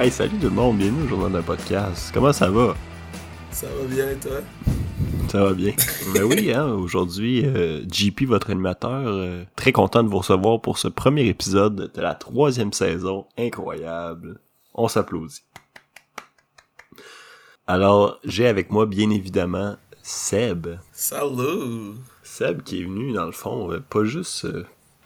Hey, salut tout le monde, bienvenue au journal d'un podcast. Comment ça va? Ça va bien, toi? Ça va bien. ben oui, hein, aujourd'hui, euh, JP, votre animateur, euh, très content de vous recevoir pour ce premier épisode de la troisième saison. Incroyable. On s'applaudit. Alors, j'ai avec moi, bien évidemment, Seb. Salut! Seb qui est venu, dans le fond, euh, pas juste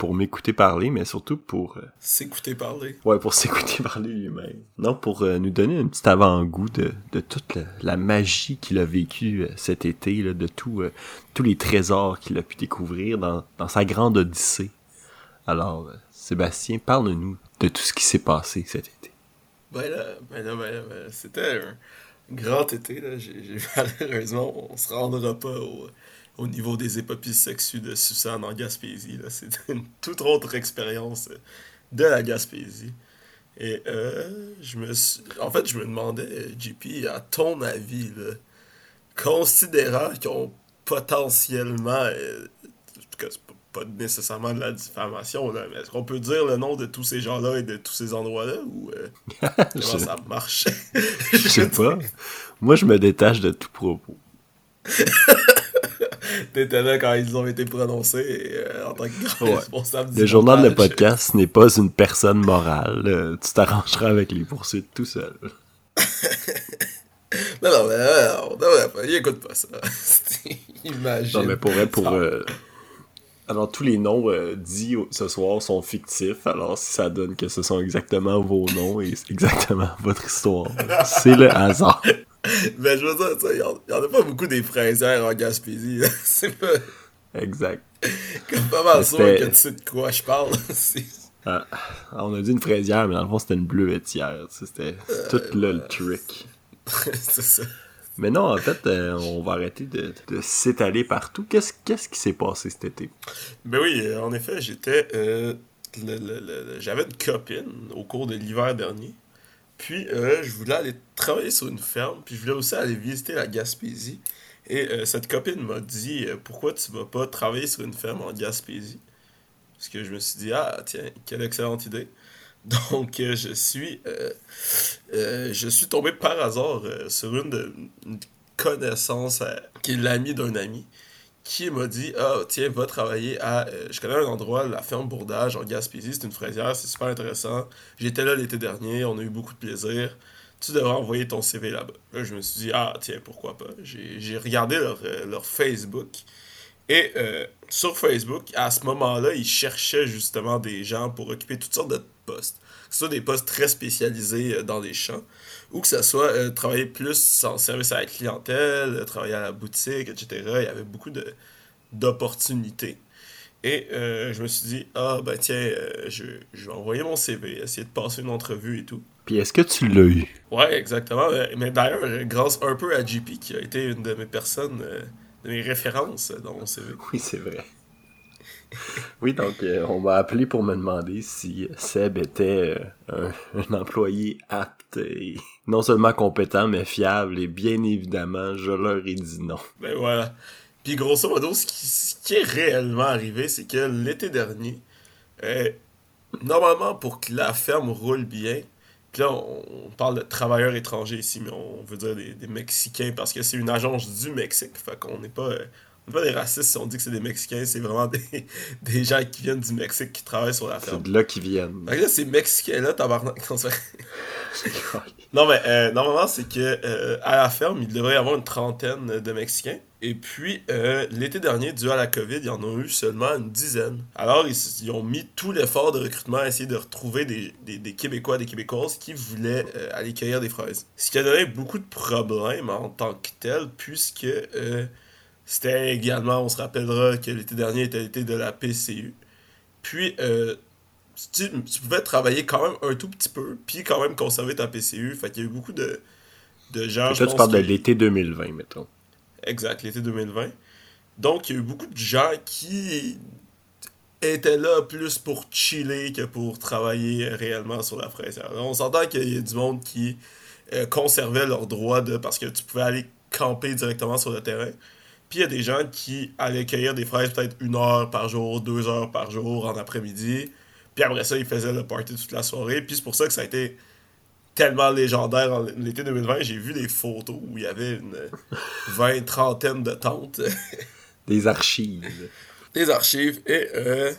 pour m'écouter parler, mais surtout pour... euh, S'écouter parler. Ouais, pour s'écouter parler lui-même. Non, pour euh, nous donner un petit avant-goût de, de toute la, la magie qu'il a vécue euh, cet été, là, de tout, tous les trésors qu'il a pu découvrir dans, dans sa grande odyssée. Alors, Sébastien, parle-nous de tout ce qui s'est passé cet été. Ben là, ben là, ben là, ben là, c'était un grand été, là. Malheureusement, on se rendra pas au, au niveau des épopées sexues de Suzanne en Gaspésie, là. C'était une toute autre expérience euh, de la Gaspésie. Et euh, je me suis... En fait, je me demandais, euh, JP, à ton avis, là, considérant qu'ils ont potentiellement... euh, en tout cas, c'est pas pas nécessairement de la diffamation, là, mais est-ce qu'on peut dire le nom de tous ces gens-là et de tous ces endroits-là, ou euh, comment Je- ça marche? Je sais pas. Moi, je me détache de tout propos. T'étais là quand ils ont été prononcés euh, en tant que grand Ouais. responsable du Le journal de podcast n'est pas une personne morale. Euh, tu t'arrangeras avec les poursuites tout seul. Non, non, mais euh, on devrait pas, il écoute pas ça. Imagine. Non, mais pour vrai, pour. Euh, Alors, tous les noms dits ce soir sont fictifs, alors si ça donne que ce sont exactement vos noms et exactement votre histoire, c'est le hasard. Mais je veux dire, tu sais, il y en- a pas beaucoup des fraisières en Gaspésie. C'est pas Exact. comme pas mal sûr que tu sais de quoi je parle. C'est- Ah, on a dit une fraisière, mais dans le fond, c'était une bleuetière. C'était tout là le trick. C'est ça. Mais non, en fait, euh, on va arrêter de, de s'étaler partout. Qu'est-ce qu'est-ce qui s'est passé cet été? Ben oui, euh, en effet, j'étais. euh, J'avais une copine au cours de l'hiver dernier. Puis, euh, je voulais aller travailler sur une ferme. Puis, je voulais aussi aller visiter la Gaspésie. Et euh, cette copine m'a dit euh, Pourquoi tu vas pas travailler sur une ferme en Gaspésie? Parce que je me suis dit Ah, tiens, quelle excellente idée. Donc, je suis. je suis tombé par hasard sur une, connaissance qui est l'ami d'un ami qui m'a dit Ah, tiens, va travailler à. euh, je connais un endroit, la ferme Bourdage en Gaspésie, c'est une fraisière, c'est super intéressant. J'étais là l'été dernier, on a eu beaucoup de plaisir. Tu devrais envoyer ton CV là-bas. Là, je me suis dit Ah, tiens, pourquoi pas. J'ai regardé leur, euh, Facebook. Et euh, sur Facebook, à ce moment-là, ils cherchaient justement des gens pour occuper toutes sortes de postes. Ce soit des postes très spécialisés dans les champs, ou que ce soit euh, travailler plus en service à la clientèle, euh, travailler à la boutique, etc. Il y avait beaucoup de d'opportunités. Et euh, je me suis dit, ah ben tiens, euh, je, je vais envoyer mon CV, essayer de passer une entrevue et tout. Puis est-ce que tu l'as eu? Ouais, exactement. Mais d'ailleurs, grâce un peu à JP, qui a été une de mes personnes, de mes références dans mon CV. Oui, c'est vrai. Oui, donc euh, on m'a appelé pour me demander si Seb était euh, un, employé apte et non seulement compétent, mais fiable. Et bien évidemment, je leur ai dit non. Ben voilà. Puis grosso modo, ce qui, est réellement arrivé, c'est que l'été dernier, euh, normalement, pour que la ferme roule bien, puis là, on, on parle de travailleurs étrangers ici, mais on veut dire des, des Mexicains, parce que c'est une agence du Mexique, fait qu'on n'est pas... pas des racistes si on dit que c'est des Mexicains, c'est vraiment des, des gens qui viennent du Mexique qui travaillent sur la C'est ferme. de là qu'ils viennent. Fait que là, ces Mexicains-là, tabarnak, Non, mais euh, normalement, c'est que euh, à la ferme, il devrait y avoir une trentaine de Mexicains. Et puis, euh, l'été dernier, dû à la COVID, il y en a eu seulement une dizaine. Alors, ils, ont mis tout l'effort de recrutement à essayer de retrouver des, des, des Québécois, des Québécoises qui voulaient euh, aller cueillir des fraises. Ce qui a donné beaucoup de problèmes en tant que tel, puisque euh, c'était également, on se rappellera que l'été dernier était l'été de la PCU. Puis, euh, tu, tu pouvais travailler quand même un tout petit peu, puis quand même conserver ta PCU. Fait qu'il y a eu beaucoup de, de gens. Toi, je tu parles de l'été 2020, mettons. Exact, l'été 2020. Donc, il y a eu beaucoup de gens qui étaient là plus pour chiller que pour travailler réellement sur la fraise. Alors, on s'entend qu'il y a du monde qui euh, conservait leur droit de. parce que tu pouvais aller camper directement sur le terrain. Puis il y a des gens qui allaient cueillir des fraises peut-être une heure par jour, deux heures par jour en après-midi. Puis après ça, ils faisaient le party toute la soirée. Puis c'est pour ça que ça a été tellement légendaire en l'été 2020. J'ai vu des photos où il y avait une vingt, trentaine de tentes, Des archives. des archives. Et euh,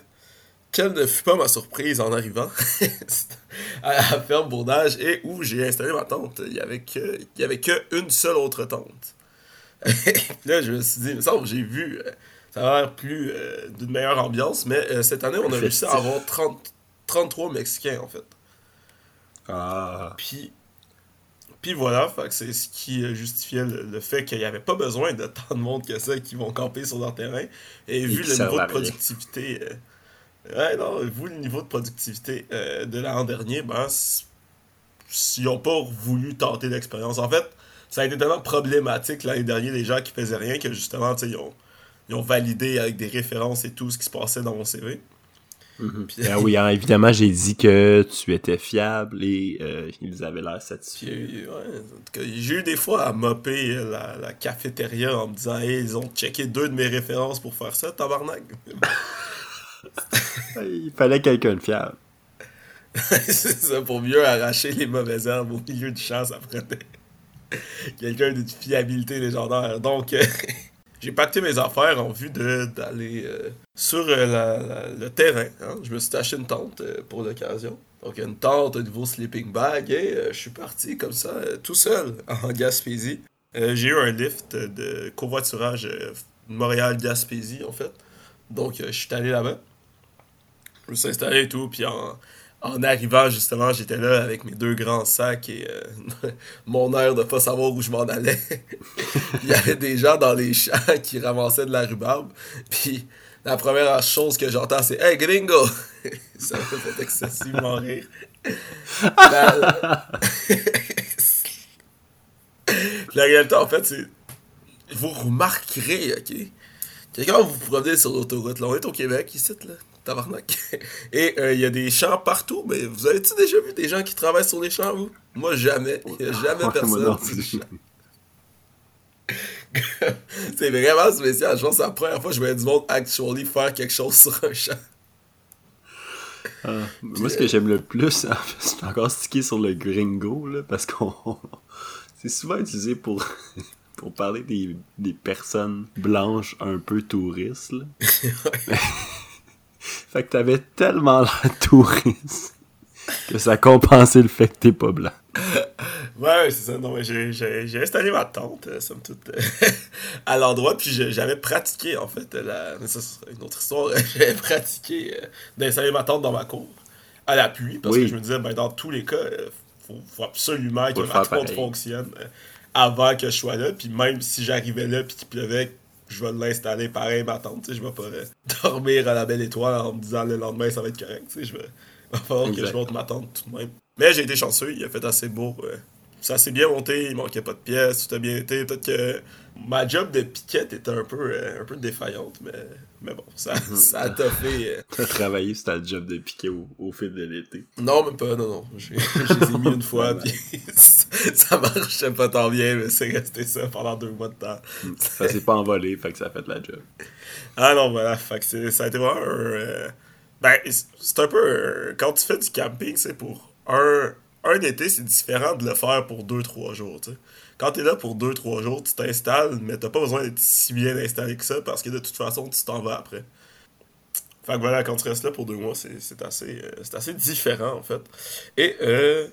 quelle ne fut pas ma surprise en arrivant à la ferme Bourdage et où j'ai installé ma tente. Il y avait que, il y avait que une seule autre tente. Puis là, je me suis dit, semble, j'ai vu, euh, ça a l'air plus euh, d'une meilleure ambiance, mais euh, cette année, on a réussi à avoir 30, 33 Mexicains en fait. Ah. Puis, puis voilà, c'est ce qui justifiait le, le fait qu'il n'y avait pas besoin de tant de monde que ça qui vont camper sur leur terrain. Et, vu le niveau de productivité. euh, ouais, non, vu le niveau de productivité euh, de l'an dernier, ben, s'ils n'ont pas voulu tenter l'expérience. En fait, ça a été tellement problématique l'année dernière, les gens qui faisaient rien, que justement, ils ont, ils ont validé avec des références et tout ce qui se passait dans mon CV. Puis- Ah oui, hein, évidemment, j'ai dit que tu étais fiable et euh, ils avaient l'air satisfaits. ouais, j'ai eu des fois à mopper euh, la, la cafétéria en me disant Hey, ils ont checké deux de mes références pour faire ça, tabarnak. Il fallait quelqu'un de fiable. c'est ça, pour mieux arracher les mauvaises herbes au milieu du champ, ça prenait quelqu'un d'une fiabilité légendaire. Donc, euh, j'ai pacté mes affaires en vue d'aller euh, sur euh, le terrain. hein. Je me suis acheté une tente pour l'occasion. Donc, une tente, un nouveau sleeping bag, et je suis parti comme ça, tout seul, en Gaspésie. J'ai eu un lift de covoiturage Montréal-Gaspésie, en fait. Donc, je suis allé là-bas. Je me suis installé et tout, puis en, en arrivant, justement, j'étais là avec mes deux grands sacs et euh, mon air de pas savoir où je m'en allais. Il y avait des gens dans les champs qui ramassaient de la rhubarbe. Puis la première chose que j'entends, c'est Hey gringo! Ça me fait excessivement rire. La... réalité, en fait, c'est. Vous remarquerez, ok? Quand vous vous promenez sur l'autoroute, là, on est au Québec, ici, là, tabarnak. Et euh, il y a des champs partout, mais vous avez-tu déjà vu des gens qui travaillent sur les champs, vous? Moi, jamais. Il n'y a jamais personne c'est vraiment spécial. Je pense que c'est la première fois que je voyais du monde actually faire quelque chose sur un champ. Ah, moi, ce que j'aime le plus, fait, c'est encore stické sur le gringo, là, parce qu'on. C'est souvent utilisé pour. pour parler des, des personnes blanches un peu touristes, là. Fait que t'avais tellement l'air touriste que ça compensait le fait que t'es pas blanc. Ouais, c'est ça. Non, mais j'ai, j'ai, j'ai installé ma tente, euh, somme toute, euh, à l'endroit, puis j'avais pratiqué, en fait, la... mais ça, c'est une autre histoire. j'avais pratiqué euh, d'installer ma tente dans ma cour, à la pluie, parce Oui. que je me disais, ben, dans tous les cas, euh, faut, faut absolument Faut que ma tente pareil. fonctionne euh, avant que je sois là, puis même si j'arrivais là, puis qu'il pleuvait, je vais l'installer pareil, ma sais, je vais pas euh, dormir à la belle étoile en me disant le lendemain, ça va être correct, je vais... va falloir que je monte ma tente tout de même. Mais j'ai été chanceux, il a fait assez beau. euh, ça s'est bien monté, il manquait pas de pièces, tout a bien été. Peut-être que ma job de piquette était un peu, euh, un peu défaillante, mais, mais bon, ça, ça a toffé. euh. T'as travaillé sur ta job de piquet au, au fil de l'été. Non, même pas, non, non. J'ai- Je les ai mis une fois, puis ça marchait pas tant bien, mais c'est resté ça pendant deux mois de temps. Ça s'est pas envolé, fait que ça a fait la job. Ah non, voilà, fait que ça a été vraiment un... euh, ben, c'est- un peu... euh, quand tu fais du camping, c'est pour un... Un été, c'est différent de le faire pour 2-3 jours, tu sais. Quand t'es là pour 2-3 jours, tu t'installes, mais t'as pas besoin d'être si bien installé que ça, parce que de toute façon, tu t'en vas après. Fait que voilà, quand tu restes là pour deux mois, c'est c'est assez, euh, c'est assez différent, en fait. Et, euh,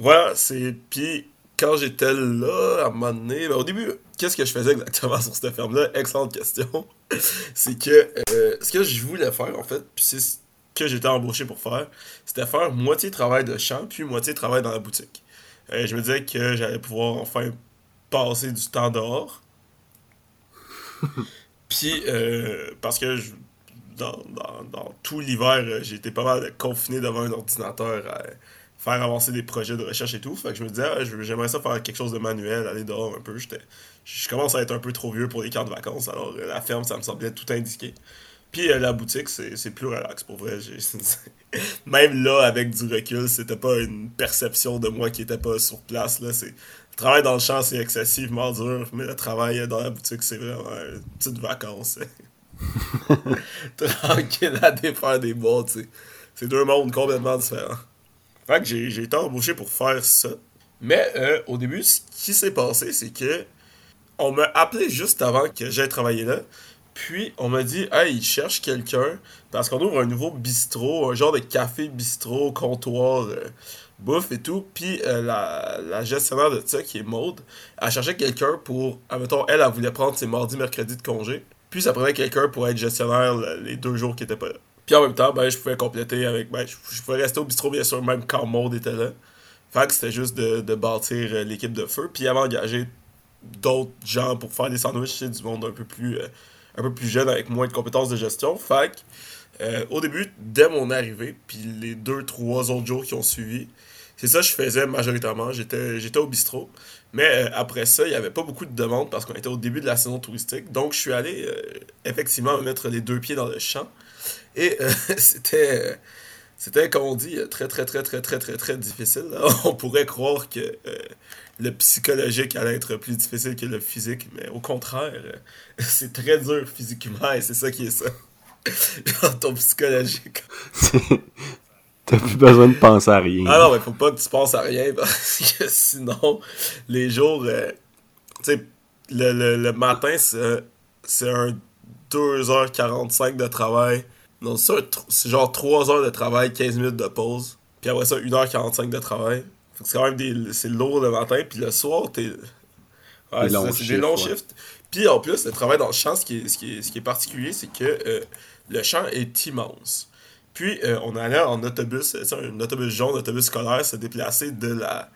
voilà, c'est... Puis, quand j'étais là, à un moment donné, ben, au début, qu'est-ce que je faisais exactement sur cette ferme-là? Excellente question. c'est que euh, ce que je voulais faire, en fait, puis c'est ce que j'étais embauché pour faire, c'était faire moitié travail de champ, puis moitié travail dans la boutique. Euh, je me disais que j'allais pouvoir enfin passer du temps dehors. puis, euh, parce que je- dans, dans, dans tout l'hiver, été pas mal confiné devant un ordinateur à faire avancer des projets de recherche et tout. Fait que je me disais, ah, j'aimerais ça faire quelque chose de manuel, aller dehors un peu. Je commence à être un peu trop vieux pour les camps de vacances, alors euh, la ferme, ça me semblait tout indiqué. Puis euh, la boutique, c'est plus relax, pour vrai. Même là, avec du recul, c'était pas une perception de moi qui était pas sur place. Là. Le travail dans le champ, c'est excessivement dur, mais le travail dans la boutique, c'est vraiment une petite vacances. Tranquille à défaire des boîtes. C'est deux mondes complètement différents. Que j'ai, été embauché pour faire ça. Mais euh, au début, ce qui s'est passé, c'est que on m'a appelé juste avant que j'aille travailler là. Puis on m'a dit, hey, il cherche quelqu'un parce qu'on ouvre un nouveau bistrot, un genre de café bistrot, comptoir, euh, bouffe et tout. Puis euh, la, gestionnaire de ça, qui est Maude, elle cherchait quelqu'un pour, admettons, elle, elle voulait prendre ses mardis, mercredis de congé. Puis ça prenait quelqu'un pour être gestionnaire le- les deux jours qui étaient pas là. Puis en même temps, ben, je pouvais compléter avec. Ben, je, pouvais rester au bistrot, bien sûr, même quand Maude était là. Fait que c'était juste de, bâtir euh, l'équipe de feu. Puis il avait engagé d'autres gens pour faire des sandwichs, c'est du monde un peu plus euh, un peu plus jeune avec moins de compétences de gestion. Fait que, euh, au début, dès mon arrivée, puis les deux, trois autres jours qui ont suivi, c'est ça que je faisais majoritairement. J'étais, j'étais au bistrot. Mais après ça, il n'y avait pas beaucoup de demandes parce qu'on était au début de la saison touristique. Donc, je suis allé effectivement me mettre les deux pieds dans le champ. Et euh, c'était, euh, c'était, comme on dit, euh, très, très, très, très, très, très, très difficile. On pourrait croire que euh, le psychologique allait être plus difficile que le physique, mais au contraire, euh, c'est très dur physiquement et c'est ça qui est ça. Genre, ton psychologique. T'as plus besoin de penser à rien. Ah non, mais faut pas que tu penses à rien parce que sinon, les jours. euh, tu sais, le, le, le matin, c'est c'est un 2h45 de travail. Non, tr- c'est genre 3 heures de travail, 15 minutes de pause. Puis après ça, 1h45 de travail. Fait que c'est quand même des, c'est lourd le matin. Puis le soir, t'es. Ouais, c'est ça, des longs ouais. shifts. Puis en plus, le travail dans le champ, ce qui est, ce qui est, ce qui est particulier, c'est que euh, le champ est immense. Puis euh, on allait en autobus, un autobus jaune, un autobus scolaire, se déplacer de la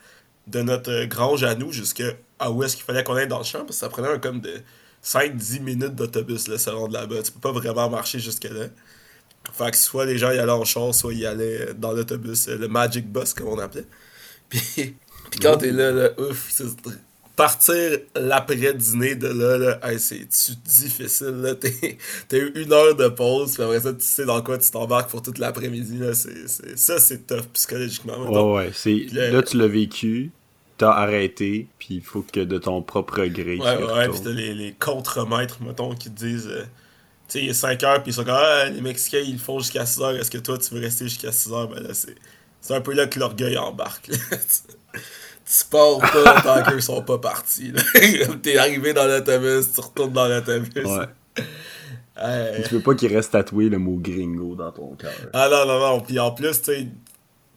de notre grange à nous jusqu'à où est-ce qu'il fallait qu'on aille dans le champ, parce que ça prenait un comme de 5-10 minutes d'autobus, là, se rendre là-bas. Tu peux pas vraiment marcher jusque-là. Fait que soit les gens y allaient en char, soit ils allaient dans l'autobus, euh, le Magic Bus, comme on appelait. Puis, puis quand t'es là, là, ouf, c'est partir l'après-dîner de là, là hey, c'est difficile, là? T'es- T'as eu une heure de pause, puis après ça, tu sais dans quoi tu t'embarques pour toute l'après-midi, là. C'est, c'est- ça, c'est tough psychologiquement. mettons. Ouais. C'est, là, tu l'as vécu, t'as arrêté, puis il faut que de ton propre gré, Ouais, ouais, pis t'as les, les contre-maîtres, mettons, qui te disent, euh, sais, il est 5 heures, pis ils sont comme, ah, les Mexicains, ils le font jusqu'à 6 heures, est-ce que toi, tu veux rester jusqu'à 6 heures? Ben là, c'est, c'est un peu là que l'orgueil embarque, tu, pars pas tant qu'eux sont pas partis. T'es arrivé dans l'autobus, tu retournes dans l'autobus. Ouais. Tu veux pas qu'il reste tatoué le mot gringo dans ton cœur. Ah non, non, non. Puis en plus, tu sais,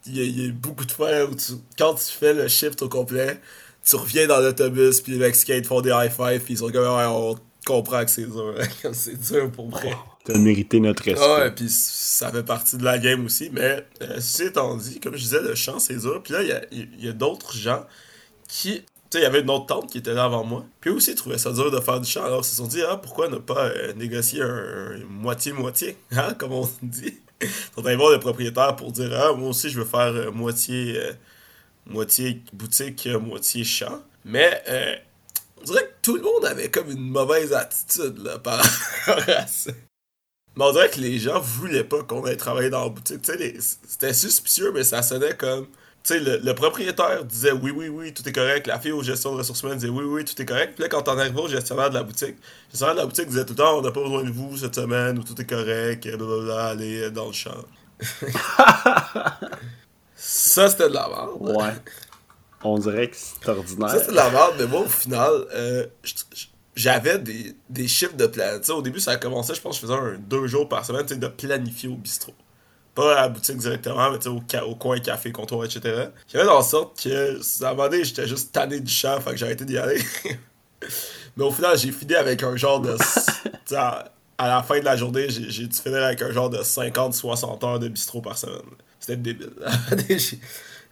il y, a- il y a beaucoup de fois où tu, quand tu fais le shift au complet, tu reviens dans l'autobus, puis les Mexicains te font des high five, puis ils sont comme, ouais, on comprend que c'est dur. C'est dur pour vrai. T'as mérité notre respect. Ah puis ça fait partie de la game aussi. Mais euh, ceci étant dit, comme je disais, le chant, c'est dur. Puis là, il y a, il y a d'autres gens qui. Tu sais, il y avait une autre tante qui était là avant moi. Puis eux aussi, ils trouvaient ça dur de faire du chant. Alors, ils se sont dit, ah, pourquoi ne pas euh, négocier un moitié-moitié, hein, comme on dit. Ils sont allés voir le propriétaire pour dire, ah, moi aussi, je veux faire euh, moitié, euh, moitié boutique, moitié chant. Mais, euh, on dirait que tout le monde avait comme une mauvaise attitude, là, par rapport à ça. Mais on dirait que les gens voulaient pas qu'on aille travailler dans la boutique. Les- c'était suspicieux, mais ça sonnait comme. Tu sais, le, le propriétaire disait oui, oui, oui, tout est correct. La fille aux gestion de ressources humaines disait oui, oui, tout est correct. Puis là, quand on arrivait au gestionnaire de la boutique, le gestionnaire de la boutique disait tout le temps on n'a pas besoin de vous cette semaine, ou tout est correct, blablabla, allez dans le champ. ça, c'était de la merde. Ouais. On dirait que c'est ordinaire. Ça, c'est de la merde, mais moi, au final, euh, j'avais des, des chiffres de plan. Au début, ça a commencé, je pense je faisais un deux jours par semaine, tu sais, de planifier au bistrot. Pas à la boutique directement, mais au, au coin café, comptoir, etc. J'avais dans sorte que, à un moment donné, j'étais juste tanné du champ, fait que j'ai arrêté d'y aller. mais au final, j'ai fini avec un genre de... à, à la fin de la journée, j'ai j'ai dû finir avec un genre de 50-60 heures de bistrot par semaine. C'était débile.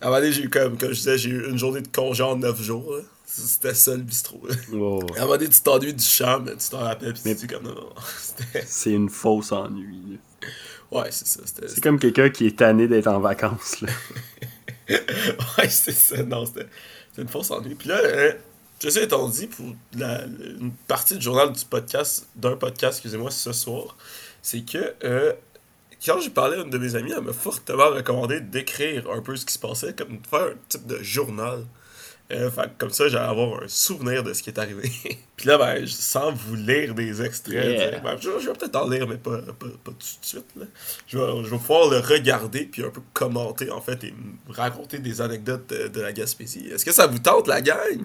À un moment donné, j'ai- eu comme, comme je disais, j'ai eu une journée de congé en 9 jours. là. C'était ça le bistrot. là. Ouais. À un moment donné, tu t'ennuies du champ, mais tu t'en rappelles, puis Mais- tu dis comme non. C'est une fausse ennui. là. Ouais, c'est ça. C'était. C'est comme quelqu'un qui est tanné d'être en vacances. Là. Ouais, c'est ça. Non, c'était une fausse ennui. Puis là, euh, ceci étant dit, pour la, une partie du journal du podcast, d'un podcast, excusez-moi, ce soir, c'est que euh, quand j'ai parlé à une de mes amies, elle m'a fortement recommandé d'écrire un peu ce qui se passait, comme de faire un type de journal. Euh, fait comme ça, j'allais avoir un souvenir de ce qui est arrivé. Puis là, ben, je- sans vous lire des extraits, Yeah. ben, je, je vais peut-être en lire, mais pas, pas, pas tout de suite. Là. Je, vais, je vais pouvoir le regarder puis un peu commenter, en fait, et me raconter des anecdotes de, de la Gaspésie. Est-ce que ça vous tente, la gang?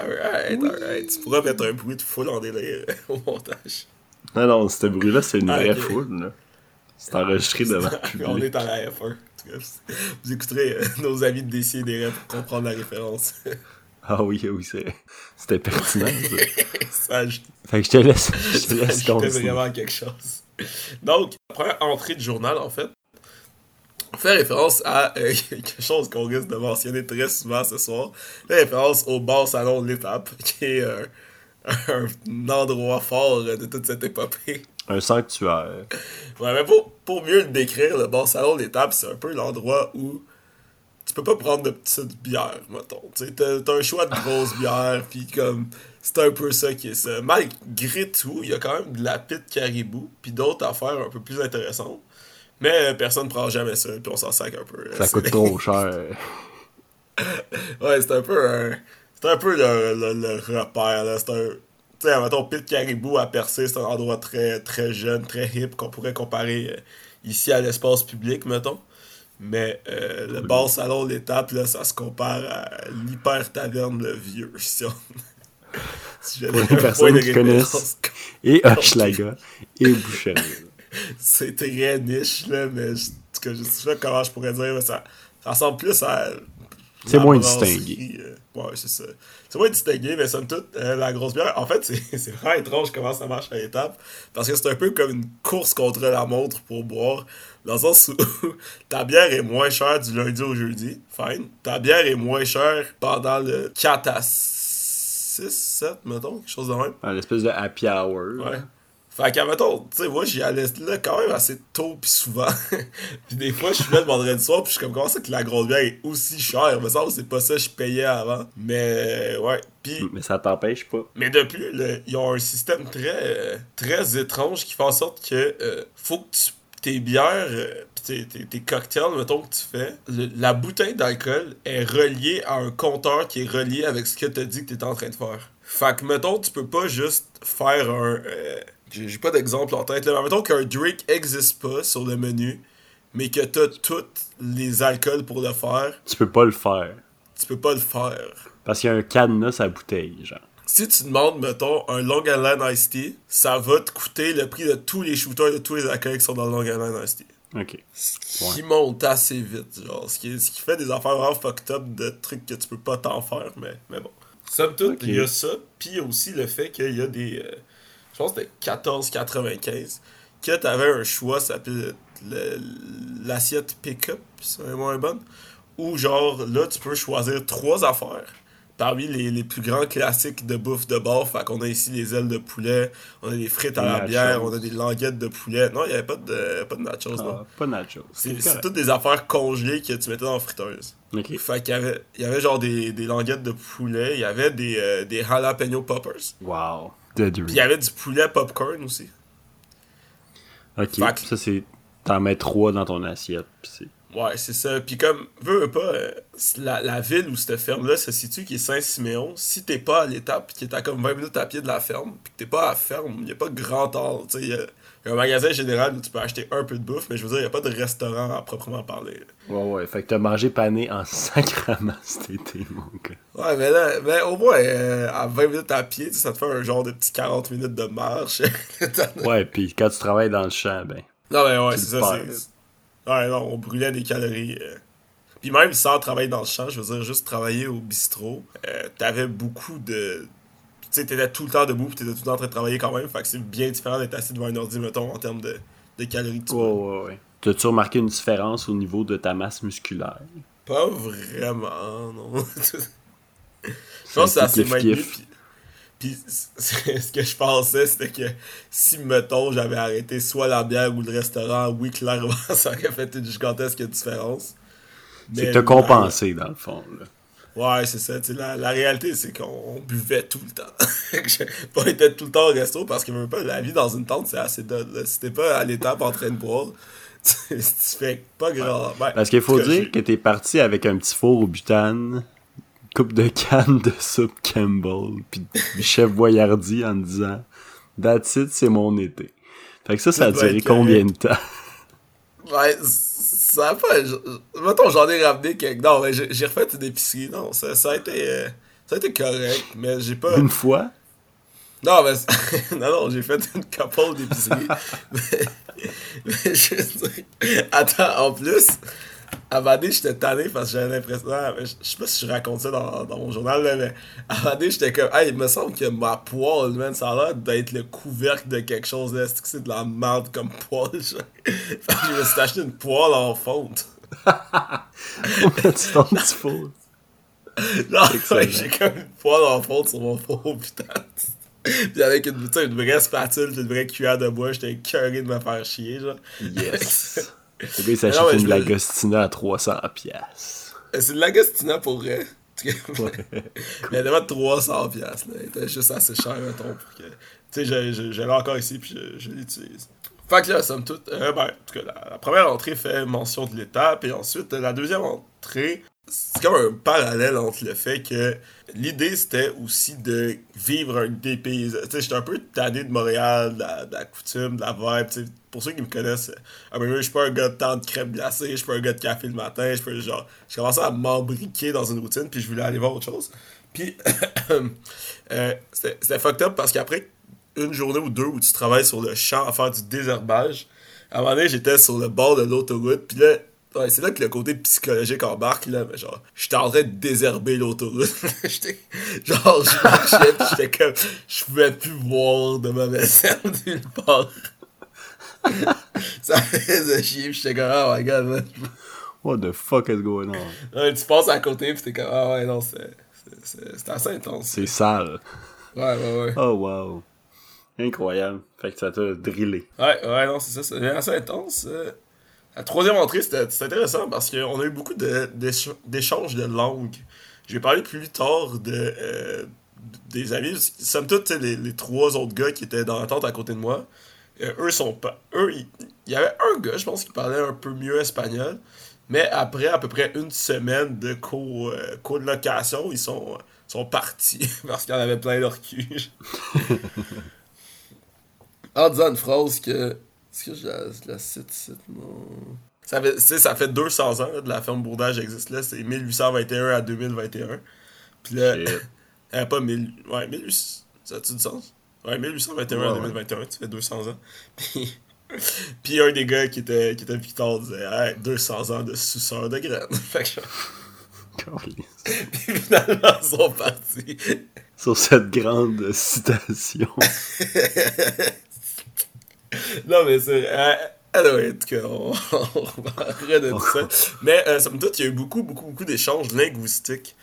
Alright, alright. Tu pourras mettre un bruit de foule en délire au montage. Non, non, ce bruit-là, c'est une Ah, vraie ok. foule. là. C'est enregistré devant le On est à la F1. En tout cas, Vous écouterez euh, nos amis de DC et des rêves pour comprendre la référence. Ah oui, oui, c'est- c'était pertinent. ça. ça, Fait que je te laisse, je te laisse continuer. vraiment quelque chose. Donc, la première entrée de journal, en fait, fait référence à euh, quelque chose qu'on risque de mentionner très souvent ce soir. Fait référence au bar salon de l'étape, qui est euh, un endroit fort de toute cette épopée. Un sanctuaire. Ouais, mais pour, pour mieux le décrire, le bar salon de l'étape, c'est un peu l'endroit où tu peux pas prendre de petites bières, mettons. T'as t'as un choix de grosses bières, puis comme, c'est un peu ça qui est ça. Malgré tout, il y a quand même de la pite caribou, puis d'autres affaires un peu plus intéressantes. Mais euh, personne prend jamais ça, puis on s'en sac un peu. Ça C'est- coûte trop cher. Ouais, c'est un peu un. C'est un peu le, le, le repère, là. C'est un. Tu sais, mettons, Pit Caribou à Percé, c'est un endroit très, très jeune, très hip, qu'on pourrait comparer euh, ici à l'espace public, mettons. Mais euh, le bar salon l'étape, là, ça se compare à l'hyper taverne le vieux, si on. si Pour les personnes qui connaissent. Et Hochelaga. Et Boucherie. C'est très niche, là, mais je, je sais pas comment je pourrais dire, mais ça, ça ressemble plus à. C'est moins distingué. euh, ouais, c'est ça. C'est moins distingué, mais somme toute, euh, la grosse bière, en fait, c'est vraiment étrange comment ça marche à l'étape, parce que c'est un peu comme une course contre la montre pour boire, dans le sens où ta bière est moins chère du lundi au jeudi, fine. Ta bière est moins chère pendant le 4 à 6, 7, mettons, quelque chose de même. Ah, L'espèce de happy hour. Ouais. Fait qu'à mettons, tu sais, moi, j'y allais là quand même assez tôt pis souvent. puis des fois, je suis là le vendredi soir pis je suis comme, comment ça que la grosse bière est aussi chère? Me semble c'est pas ça que je payais avant. Mais, ouais. Pis, Mais ça t'empêche pas. mais de plus, ils ont un système très, euh, très étrange qui fait en sorte que euh, faut que tu, tes bières, euh, pis tes, tes, tes cocktails, mettons, que tu fais, le- la bouteille d'alcool est reliée à un compteur qui est relié avec ce que t'as dit que t'es en train de faire. Fait que, mettons, tu peux pas juste faire un... j'ai pas d'exemple en tête, là, mais mettons qu'un drink existe pas sur le menu, mais que t'as tous les alcools pour le faire, Tu peux pas le faire. tu peux pas le faire. Parce qu'il y a un cadenas à bouteille, genre. Si tu demandes, mettons, un Long Island Iced Tea, ça va te coûter le prix de tous les shooters de tous les alcools qui sont dans le Long Island Iced Tea. Ok. Ce qui monte assez vite, genre. Ce qui, ce qui fait des affaires vraiment fucked up de trucs que tu peux pas t'en faire, mais, mais bon. Somme toute, il y a ça, puis aussi le fait qu'il y a des. euh, pense que c'était 14,95, que t'avais un choix, ça s'appelle le- l'assiette pick-up, c'est moins bonne, où genre là, tu peux choisir trois affaires. Parmi les, les plus grands classiques de bouffe de bar, fait qu'on a ici les ailes de poulet, on a des frites à la bière, on a des languettes de poulet. Non, il n'y avait pas de, pas de nachos, non. Ah, pas nachos. C'est toutes des affaires congelées que tu mettais dans la friteuse. Fait qu'il y avait, il y avait genre des, des languettes de poulet, il y avait des, euh, des jalapeno poppers. Wow. Puis il y avait du poulet popcorn aussi. Ok. Que- Ça, c'est. T'en mets trois dans ton assiette. Ouais, c'est ça. Puis comme, veux, veux pas, euh, la, la ville où cette ferme-là se situe, qui est Saint-Siméon, si t'es pas à l'étape, puis qui est à comme 20 minutes à pied de la ferme, puis que t'es pas à la ferme, y a pas grand ordre. Tu sais, un magasin général où tu peux acheter un peu de bouffe, mais je veux dire, il y a pas de restaurant à proprement parler. Ouais, ouais. Fait que t'as mangé pané en sacrament cet été, mon gars. Ouais, mais là, mais au moins, euh, à 20 minutes à pied, ça te fait un genre de petit 40 minutes de marche. Ouais, pis quand tu travailles dans le champ, ben. non, mais ouais, c'est ça. Ouais, non, on brûlait des calories. euh. Puis même sans travailler dans le champ, je veux dire, juste travailler au bistrot, euh, t'avais beaucoup de. Tu sais, t'étais tout le temps debout, pis t'étais tout le temps en train de travailler quand même. Fait que c'est bien différent d'être assis devant un ordi, mettons, en termes de, de calories que tu Ouais, ouais, ouais. T'as-tu remarqué une différence au niveau de ta masse musculaire? Pas vraiment, non. je pense que c'est assez kiff, kiff. Puis, puis ce que je pensais, c'était que si, mettons, j'avais arrêté soit la bière ou le restaurant, oui, clairement, ça aurait fait une gigantesque différence. C'est Mais que t'as la- compensé, dans le fond. Là. Ouais, c'est ça. La, la réalité, c'est qu'on on buvait tout le temps. Pas été tout le temps au resto parce que même pas la vie dans une tente, c'est assez dole. Si t'es pas à l'étape en train de boire, tu, tu fais pas grand. Parce qu'il faut dire que t'es parti avec un petit four au butane, coupe de canne de soupe Campbell, puis chef Boyardi en disant « That's it, c'est mon été ». Fait que ça, ça a Ça doit duré combien de temps? Ouais, ça a pas. je- Mettons, j'en ai ramené quelques. Non, mais j'ai j'ai refait une épicerie. Non, ça, ça a été. euh, ça a été correct, mais j'ai pas. Une fois? Non, mais. non, non, j'ai fait une couple d'épicerie. mais. mais je veux dire- Attends, en plus. À donné, j'étais tanné parce que j'avais l'impression. ah, Je je sais pas si je raconte ça dans, dans mon journal, là, mais à donné, j'étais comme. Hey, il me semble que ma poêle, man, ça a l'air d'être le couvercle de quelque chose. là. C'est que c'est de la merde comme poêle, genre. Fait que je me suis acheté une poêle en fonte. tu four. Genre, j'ai comme une poêle en fonte sur mon four, putain. Puis avec une, vraie spatule, puis une vraie cuillère de bois, j'étais curé de me faire chier, genre. Yes! Le gars, il s'achète une Lagostina à 300 piastres. Euh, C'est de l'Agostina pour vrai. Mais elle devait être 300 piastres, là. Elle était juste assez cher, mettons, pour que... Tu sais, je, je, je l'ai encore ici, puis je, je l'utilise. Fait que là, somme toute, euh, ben, en tout cas, la, la première entrée fait mention de l'étape, et ensuite, la deuxième entrée, c'est comme un parallèle entre le fait que l'idée, c'était aussi de vivre un dépaysement. Tu sais, j'étais un peu tanné de Montréal, de la, coutume, de la vibe, tu. Pour ceux qui me connaissent, je suis pas un gars de temps de crème glacée, je suis pas un gars de café le matin, je peux genre, je commençais à m'embriquer dans une routine, puis je voulais aller voir autre chose. Puis, euh, c'était c'était fucked up parce qu'après une journée ou deux où tu travailles sur le champ à faire du désherbage, à un moment donné, j'étais sur le bord de l'autoroute, puis là, ouais, c'est là que le côté psychologique embarque, là, mais genre, j'étais en train de désherber l'autoroute. Genre, je marchais, puis j'étais comme, je pouvais plus voir de ma vaisselle nulle part. Ça faisait chier, puis j'étais comme, oh my god, man. What the fuck is going on? Ouais, tu passes à côté, puis t'es comme, ah ouais, non, c'est- c'est- c'est c'est assez intense. C'est sale. Ouais, ouais, ouais. Oh wow. Incroyable. Fait que ça t'a drillé. Ouais, ouais, non, c'est ça, c'est assez intense. euh. La troisième entrée, c'était intéressant parce qu'on a eu beaucoup de- d'éch- d'échanges de langues. J'ai parlé plus tard de, euh, des amis. Somme toute, les, les trois autres gars qui étaient dans la tente à côté de moi, euh, eux sont pas. Eux, il y avait un gars, je pense, qui parlait un peu mieux espagnol. Mais après à peu près une semaine de co, euh, colocation, ils sont, sont partis parce qu'il y en avait plein leur cul. en disant une phrase que. Est-ce que je la, je la cite, cite, non? Ça fait, tu sais, ça fait 200 ans là, de la ferme Bourdage existe là, c'est 1821 à 2021. Puis là, euh, pas 1000, ouais, 1800, ça a-tu du sens? Ouais, 1821 à Ouais, ouais. 2021, ça fait 200 ans. Puis, puis un des gars qui était, qui était Victor disait, hey, 200 ans de suceur de graines. fait que, puis finalement, ils sont partis. Sur cette grande citation. Non, mais c'est. Euh, anyway, en tout cas, on, on va arrêter de tout ça. Mais, euh, somme toute, il y a eu beaucoup, beaucoup, beaucoup d'échanges linguistiques.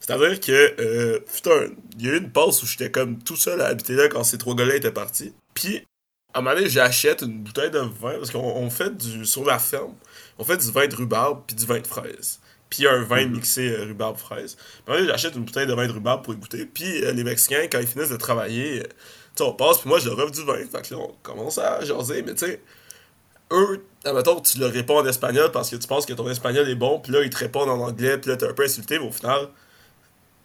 C'est-à-dire que, euh, putain, il y a eu une passe où j'étais comme tout seul à habiter là quand ces trois gars-là étaient partis. Puis, à un moment donné, j'achète une bouteille de vin, parce qu'on on fait du. Sur la ferme, on fait du vin de rhubarbe puis du vin de fraise. Puis un vin mixé euh, rhubarbe-fraise. Puis, à un moment donné, j'achète une bouteille de vin de rhubarbe pour y goûter. Puis, euh, les Mexicains, quand ils finissent de travailler, euh, sais, on passe, puis moi, je leur offre du vin. Fait que là, on commence à jaser, mais tu sais, eux, admettons, tu leur réponds en espagnol parce que tu penses que ton espagnol est bon, puis là, ils te répondent en anglais, puis là, t'es un peu insulté, mais au final,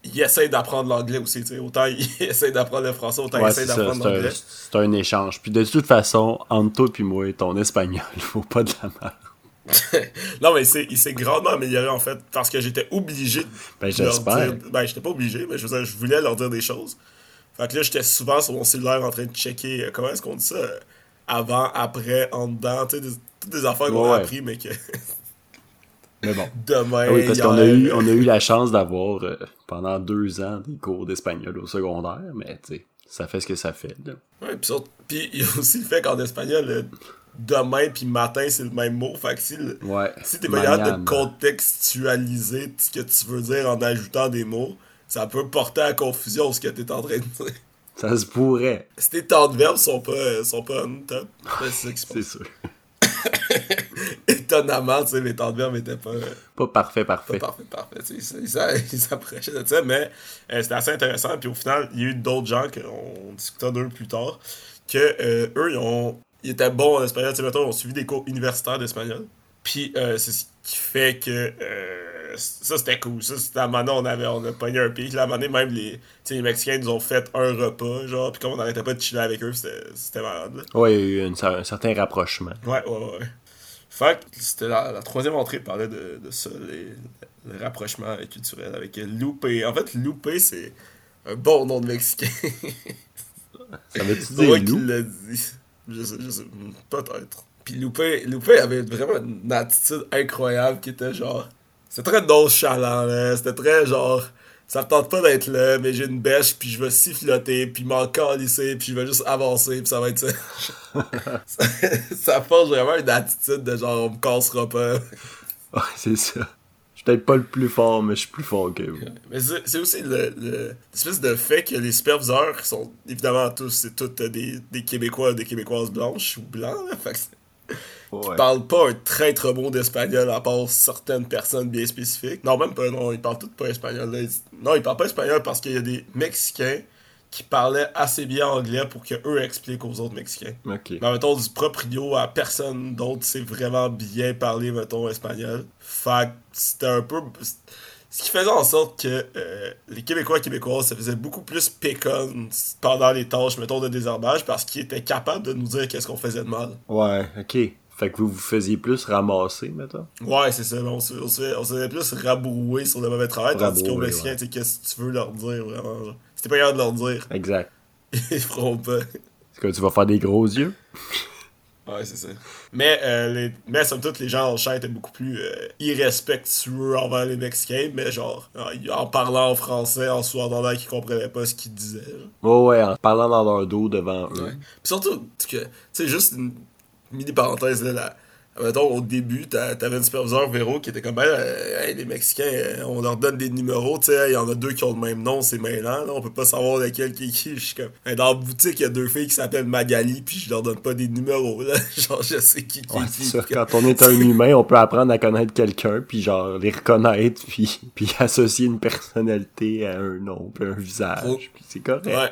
ils essayent d'apprendre l'anglais aussi, tu sais. Autant ils essayent d'apprendre le français, autant ils essayent d'apprendre l'anglais. c'est un échange. Puis de toute façon, entre toi et moi, ton espagnol, il faut pas de la merde. non, mais il s'est grandement amélioré, en fait, parce que j'étais obligé Ben, j'espère. dire... Ben, j'étais pas obligé, mais je, je voulais leur dire des choses. Fait que là, j'étais souvent sur mon cellulaire en train de checker, euh, comment est-ce qu'on dit ça, euh, avant, après, en dedans, tu sais, des- toutes des affaires qu'on Ouais, a appris, mais que Mais bon. demain, Ah oui, parce qu'on a eu, on a eu la chance d'avoir euh, pendant deux ans des cours d'espagnol au secondaire, mais tu sais, ça fait ce que ça fait. là. Ouais, puis, puis il y a aussi le fait qu'en espagnol, euh, demain puis matin, c'est le même mot. Fait que si, le- Ouais. si t'es pas capable de contextualiser ce que tu veux dire en ajoutant des mots, ça peut porter à confusion ce que t'es en train de dire. Ça se pourrait, Si tes temps de verbe sont pas, sont pas on top, ben, c'est c'est sûr. Étonnamment, tu sais, mes temps de verbe étaient pas, Pas parfait, pas parfait. parfait, parfait. Ils s'a- ils s'approchaient de ça, mais euh, c'était assez intéressant. Puis au final, il y a eu d'autres gens qu'on discuta d'eux plus tard, que euh, eux, ils, ont, ils étaient bons en espagnol. Tu sais, mettons, ils ont suivi des cours universitaires d'espagnol. Puis euh, c'est ce qui fait que euh, ça, c'était cool. Ça, c'était à un moment donné, on, avait, on a pogné un pic. Là, à un moment donné, même les, les Mexicains nous ont fait un repas, genre, puis comme on n'arrêtait pas de chiller avec eux, c'était malade. là. Ouais, il y a eu une- un certain rapprochement. Ouais, ouais, ouais. Fait que c'était la, la troisième entrée parlait de, de ça, les, le rapprochement culturel avec Lupe. En fait, Lupe, c'est un bon nom de Mexicain. Ça veut-tu dire loup? qui l'a dit. Je sais, je sais, peut-être. Puis Lupe, Lupe avait vraiment une attitude incroyable qui était genre. C'était très nonchalant, là. C'était très genre. Ça me tente pas d'être là, mais j'ai une bêche, puis je vais siffloter, puis m'en calisser, puis je vais juste avancer, puis ça va être ça. ça, forge vraiment une attitude de genre, on me cassera pas. Ouais, c'est ça. Je suis peut-être pas le plus fort, mais je suis plus fort que vous. Mais c'est c'est aussi le, le- l'espèce de fait que les superviseurs sont évidemment tous, c'est toutes des, des Québécois, des Québécoises blanches ou blancs, là. Fait que c'est- Ouais. parlent pas un très très mot d'espagnol à part certaines personnes bien spécifiques. Non, même pas, non, ils parlent tous pas espagnol. là. Non, ils parlent pas espagnol parce qu'il y a des Mexicains qui parlaient assez bien anglais pour que eux expliquent aux autres Mexicains. Ok. Mais mettons, du proprio à personne d'autre sait vraiment bien parler, mettons, espagnol. Fait c'était un peu. Ce qui faisait en sorte que euh, les Québécois et Québécoises se faisaient beaucoup plus pécon pendant les tâches, mettons, de désherbage parce qu'ils étaient capables de nous dire qu'est-ce qu'on faisait de mal. Ouais, ok. Fait que vous vous faisiez plus ramasser, mettons? Ouais, c'est ça. On se, on se on se faisait plus rabrouer sur le mauvais travail, tandis qu'aux Mexicains, ouais. tu sais, qu'est-ce que tu veux leur dire, vraiment. Genre? T'es pas capable de leur dire, Exact. ils feront pas. Est-ce que tu vas faire des gros yeux? Ouais, c'est ça. Mais, euh, les... mais somme toute, les gens en chat étaient beaucoup plus euh, irrespectueux envers les Mexicains, mais genre, en- en parlant en français, en sous-entendant qu'ils comprenaient pas ce qu'ils disaient. genre. Ouais, ouais, en parlant dans leur dos devant eux. Ouais. Puis surtout, tu sais, juste une mini-parenthèse, là, là. Mettons, au début, t'a- t'avais un superviseur Véro qui était comme, ben, euh, hey, les Mexicains, euh, on leur donne des numéros, tu sais, il y en a deux qui ont le même nom, c'est mêlant, là, on peut pas savoir lequel qui est qui. Je suis comme, dans la boutique, il y a deux filles qui s'appellent Magali, puis je leur donne pas des numéros, là. Genre, je sais qui qui Ouais, est c'est qui. ça. Quand on est un humain, on peut apprendre à connaître quelqu'un, puis genre les reconnaître, puis, puis associer une personnalité à un nom, puis un visage, puis c'est correct. Ouais.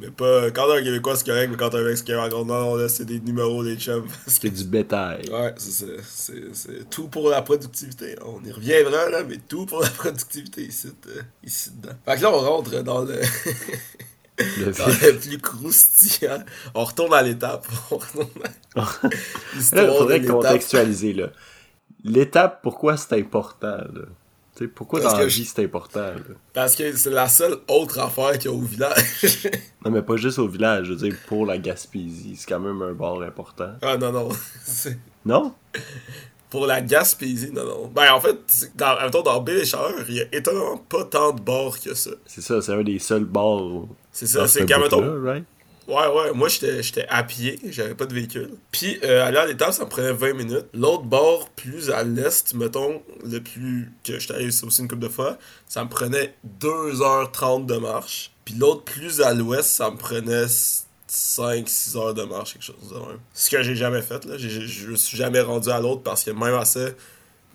Mais pas. Quand un Québécois, c'est correct, mais quand un Mexicain en gros, non, là, c'est des numéros des chums. C'est du bétail. Ouais, c'est ça. C'est, c'est tout pour la productivité. On y reviendra, là, mais tout pour la productivité ici, euh, ici dedans. Fait que là, on rentre dans le, Le dans le plus croustillant. On retourne à l'étape. On retourne à il faudrait contextualiser, là. L'étape, pourquoi c'est important, là? Pourquoi Parce dans la que vie je- c'est important, là? Parce que c'est la seule autre affaire qu'il y a au village. Non, mais pas juste au village, je veux dire, pour la Gaspésie, c'est quand même un bord important. ah non, non. Non? Pour la Gaspésie, non, non. Ben, en fait, dans, mettons, dans il y a étonnamment pas tant de bords que ça. C'est ça, c'est un des seuls bords. C'est ça, c'est ce quand, mettons, right? Ouais, ouais, moi j'étais j'étais à pied, j'avais pas de véhicule. Puis euh, aller à l'étape, ça me prenait 20 minutes. L'autre bord, plus à l'est, mettons, le plus que j'étais allé aussi une couple de fois, ça me prenait 2h30 de marche. Puis l'autre, plus à l'ouest, ça me prenait 5-6 heures de marche, quelque chose de même. Ce que j'ai jamais fait, là. Je me suis jamais rendu à l'autre parce que même à ça,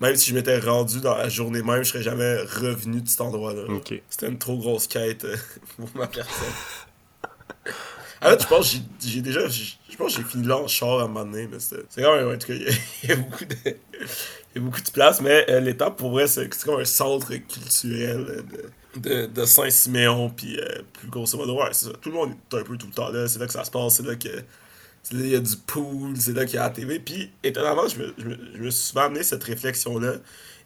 même si je m'étais rendu dans la journée même, je serais jamais revenu de cet endroit-là. C'était une trop grosse quête euh, pour ma personne. En fait, je pense j'ai- déjà. Je pense que j'ai fini là en char à un moment donné, mais c'est quand même. En tout il y, a- beaucoup de. Il y a beaucoup de place, mais euh, l'étape pour vrai, c'est comme un centre culturel euh, de, Saint-Siméon, puis euh, plus grosso modo, ouais, c'est ça. Tout le monde est un peu tout le temps là, c'est là que ça se passe, c'est là que. C'est là qu'il y a du pool, c'est là qu'il y a la TV. Puis, étonnamment, je me, je me, je me suis souvent amené cette réflexion-là.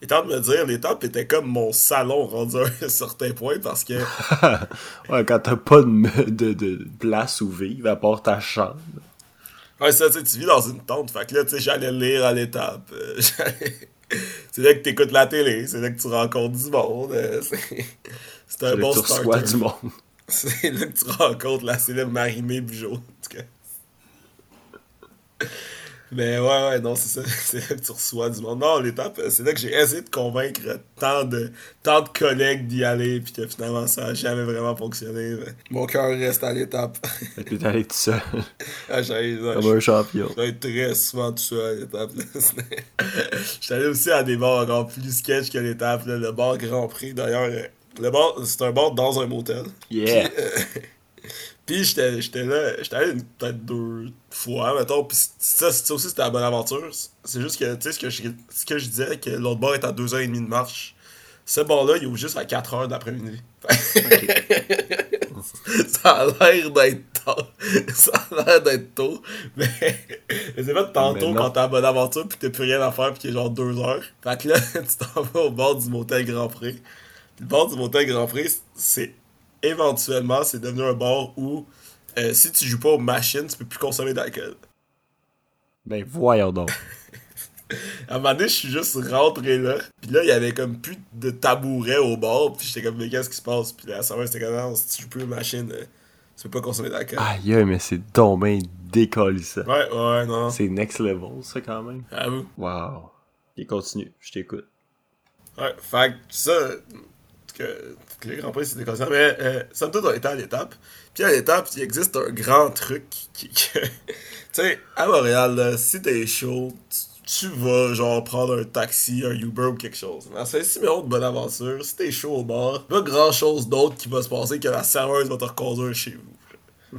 Étant de me dire, l'étape était comme mon salon rendu à un certain point parce que. ouais, quand t'as pas de, me- de, de place où vivre, à part ta chambre. Ouais, ça, tu vis dans une tente. Fait que là, tu sais, j'allais lire à l'étape. euh, c'est là que t'écoutes la télé, c'est là que tu rencontres du monde. euh, c'est un bon starter. du monde. C'est là que tu rencontres la célèbre Marimé Bugeaud, en tout cas. Mais ouais, ouais, non, c'est ça. C'est là que tu reçois du monde. Non, l'étape, c'est là que j'ai essayé de convaincre tant de, tant de collègues d'y aller, puis que finalement, ça a jamais vraiment fonctionné. mon cœur reste à l'étape. Et puis t'es allé tout seul, Ah, ouais, comme un champion. Très souvent tout seul à l'étape. allé aussi à des bars encore plus sketch que l'étape. Le bar Grand Prix, d'ailleurs, euh, le bar, c'est un bar dans un motel. Yeah! Puis j'étais j'étais là, j'étais allé peut-être deux fois, mettons. Puis ça, ça aussi, c'était la bonne aventure. C'est juste que, tu sais, ce que je, ce que je disais, que l'autre bar est à 2h30 de marche. Ce bar-là, il ouvre juste à 4h d'après-midi. ça a l'air d'être tôt. Ça a l'air d'être tôt. Mais, mais c'est pas tantôt quand t'es à bonne aventure pis t'as plus rien à faire pis qu'il est genre 2h. Fait que là, tu t'en vas au bord du motel Grand Prix. Puis le bord du motel Grand Prix, c'est éventuellement, c'est devenu un bar où euh, si tu joues pas aux machines, tu peux plus consommer d'alcool. Ben voyons donc. À un moment donné, je suis juste rentré là. Puis là, il y avait comme plus de tabouret au bar. Puis j'étais comme, mais qu'est-ce qui se passe? Puis là, à savoir, c'était comme, non, si tu joues plus aux machines, euh, tu peux pas consommer d'alcool. Aïe, aïe, mais c'est donc ben décalissant. Ouais, ouais, non. C'est next level, ça, quand même. Avoue. Wow. Et continue, je t'écoute. Ouais, fait que ça, que, les Grands Prix, c'est décollissant. Mais euh, somme toute, on était à l'étape. Puis à l'étape, il existe un grand truc qui. tu sais, à Montréal, là, si t'es chaud, tu, tu vas genre prendre un taxi, un Uber ou quelque chose. Mais c'est si de bonne aventure, si t'es chaud au bar, pas grand chose d'autre qui va se passer que la serveuse va te reconduire chez vous.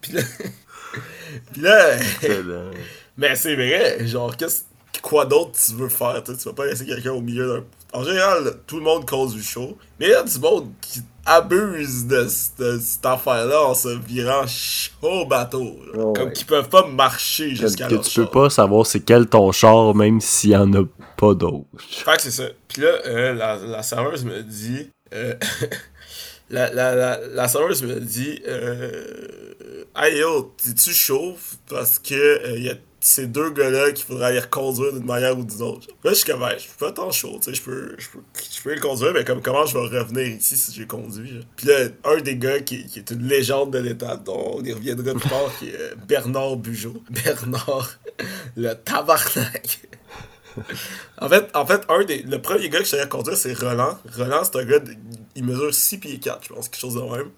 Puis là. Puis là. Mais c'est vrai, genre, qu'est-ce, quoi d'autre tu veux faire, tu vas pas laisser quelqu'un au milieu d'un... En général, tout le monde cause du show, mais il y a du monde qui abuse de, ce- de cette affaire-là en se virant chaud bateau. Oh, comme ouais. qu'ils peuvent pas marcher jusqu'à que leur tu char. peux pas savoir c'est quel ton char, même s'il y en a pas d'autres. Fait que c'est ça. Puis là, euh, la, la serveuse me dit... euh, la, la, la, la serveuse me dit... Euh, hey yo, t'es-tu chaud? Parce que euh, y a ces deux gars-là qu'il faudra les reconduire d'une manière ou d'une autre. Là, je suis comme, je suis pas tant chaud, tu sais, je peux, je peux, je peux conduire, mais comme, comment je vais revenir ici si j'ai conduit? Puis là, un des gars qui, est une légende de l'étape, dont on y reviendra plus tard, qui est euh, Bernard Bugeaud. Bernard, le tabarnak. En fait, en fait un des, le premier gars que je savais conduire, c'est Roland. Roland, c'est un gars, il mesure 6 pieds 4, je pense, quelque chose de même.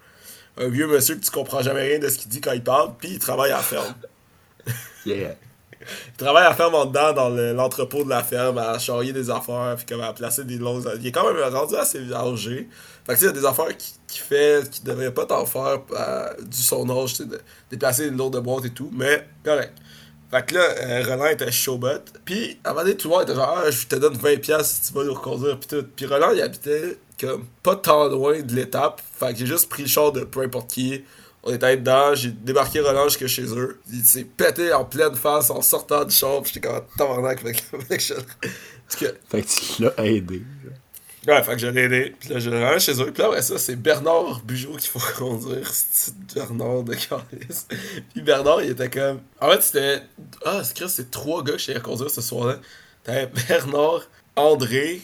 Un vieux monsieur que tu comprends jamais rien de ce qu'il dit quand il parle, puis il travaille à la ferme. Yeah. Il travaille à ferme en dedans, dans le- l'entrepôt de la ferme, à charrier des affaires, puis comme à placer des longues... Il est quand même rendu assez âgé. Fait que tu sais, il y a des affaires qu'il qui fait, qu'il devrait pas t'en faire, euh, du son âge, tu sais, de déplacer une lourde boîte et tout, mais correct. Fait que là, euh, Roland était showbot. Puis, à un moment donné, tout le monde était genre, ah, je te donne 20$ si tu vas nous reconduire. Puis tout. Puis Roland, il habitait comme pas tant loin de l'étape. Fait que j'ai juste pris le char de peu importe qui. On était dedans, j'ai débarqué Roland jusque chez eux. Il s'est pété en pleine face en sortant du char. Puis j'étais comme, tabarnak, fait que, fait que je- que, Fait que tu l'as aidé. Ouais, fait que je l'ai aidé. Puis là, je l'ai chez eux. Puis là, après ça, c'est Bernard Bugeaud qu'il faut conduire. C'est Bernard de Calis. Puis Bernard, il était comme. En fait, c'était. Ah, c'est que c'est trois gars que j'ai conduire ce soir-là. T'avais Bernard, André,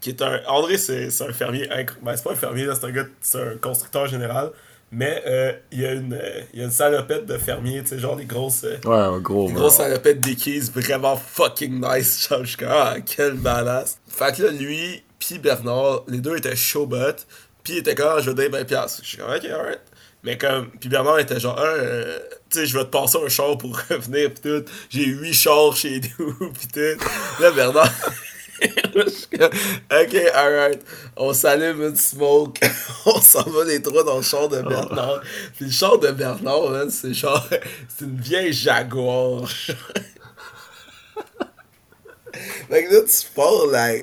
qui est un. André, c'est un fermier. Ben, c'est pas un fermier, c'est un gars. C'est un constructeur général. Mais euh, il y a une, euh, il y a une salopette de fermier, tu sais, genre des grosses. euh, Ouais, un gros. une grosse salopette d'équise vraiment fucking nice. Genre, je suis comme, ah, quel badass. Fait que là, lui, pis Bernard, les deux étaient showbot. Pis il était comme, ah, je te donner 20$. Je suis comme, ok, alright. Mais comme, pis Bernard était genre, ah, euh, tu sais, je vais te passer un char pour revenir, pis tout. J'ai 8 chars chez nous, pis tout. Là, Bernard. ok, alright. On s'allume une smoke. On s'en va les trois dans le char de Bernard. Puis le char de Bernard, man, c'est genre. C'est une vieille Jaguar. fait que là, tu pars, là.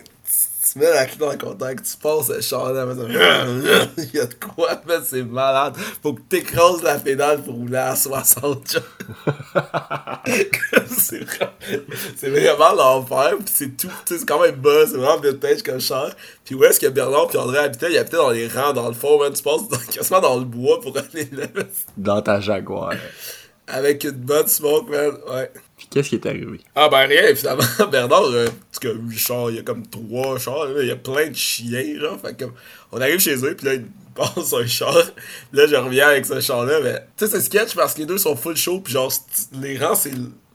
Tu, mets la clé dans le contact, tu passes le char là, mais il y a de quoi, man, c'est malade. Faut que t'écrases la pédale pour rouler à 60, genre. c'est vraiment, c'est vraiment l'enfer, pis c'est tout, c'est quand même bas, c'est vraiment vintage comme char. Puis où est-ce que Bernard puis André habitaient? Ils habitaient dans les rangs, dans le fond, man, tu passes quasiment dans le bois pour aller là, Dans ta Jaguar. Avec une bonne smoke, man, ouais. Puis qu'est-ce qui est arrivé? Ah ben rien, finalement, Bernard, euh, parce que 8 chars, il y a comme 3 chars, là, il y a plein de chiens, genre, fait que comme, on arrive chez eux, puis là, ils passent un char, là, je reviens avec ce char-là, mais, tu sais, c'est sketch parce que les deux sont full show, puis genre, les rangs, c'est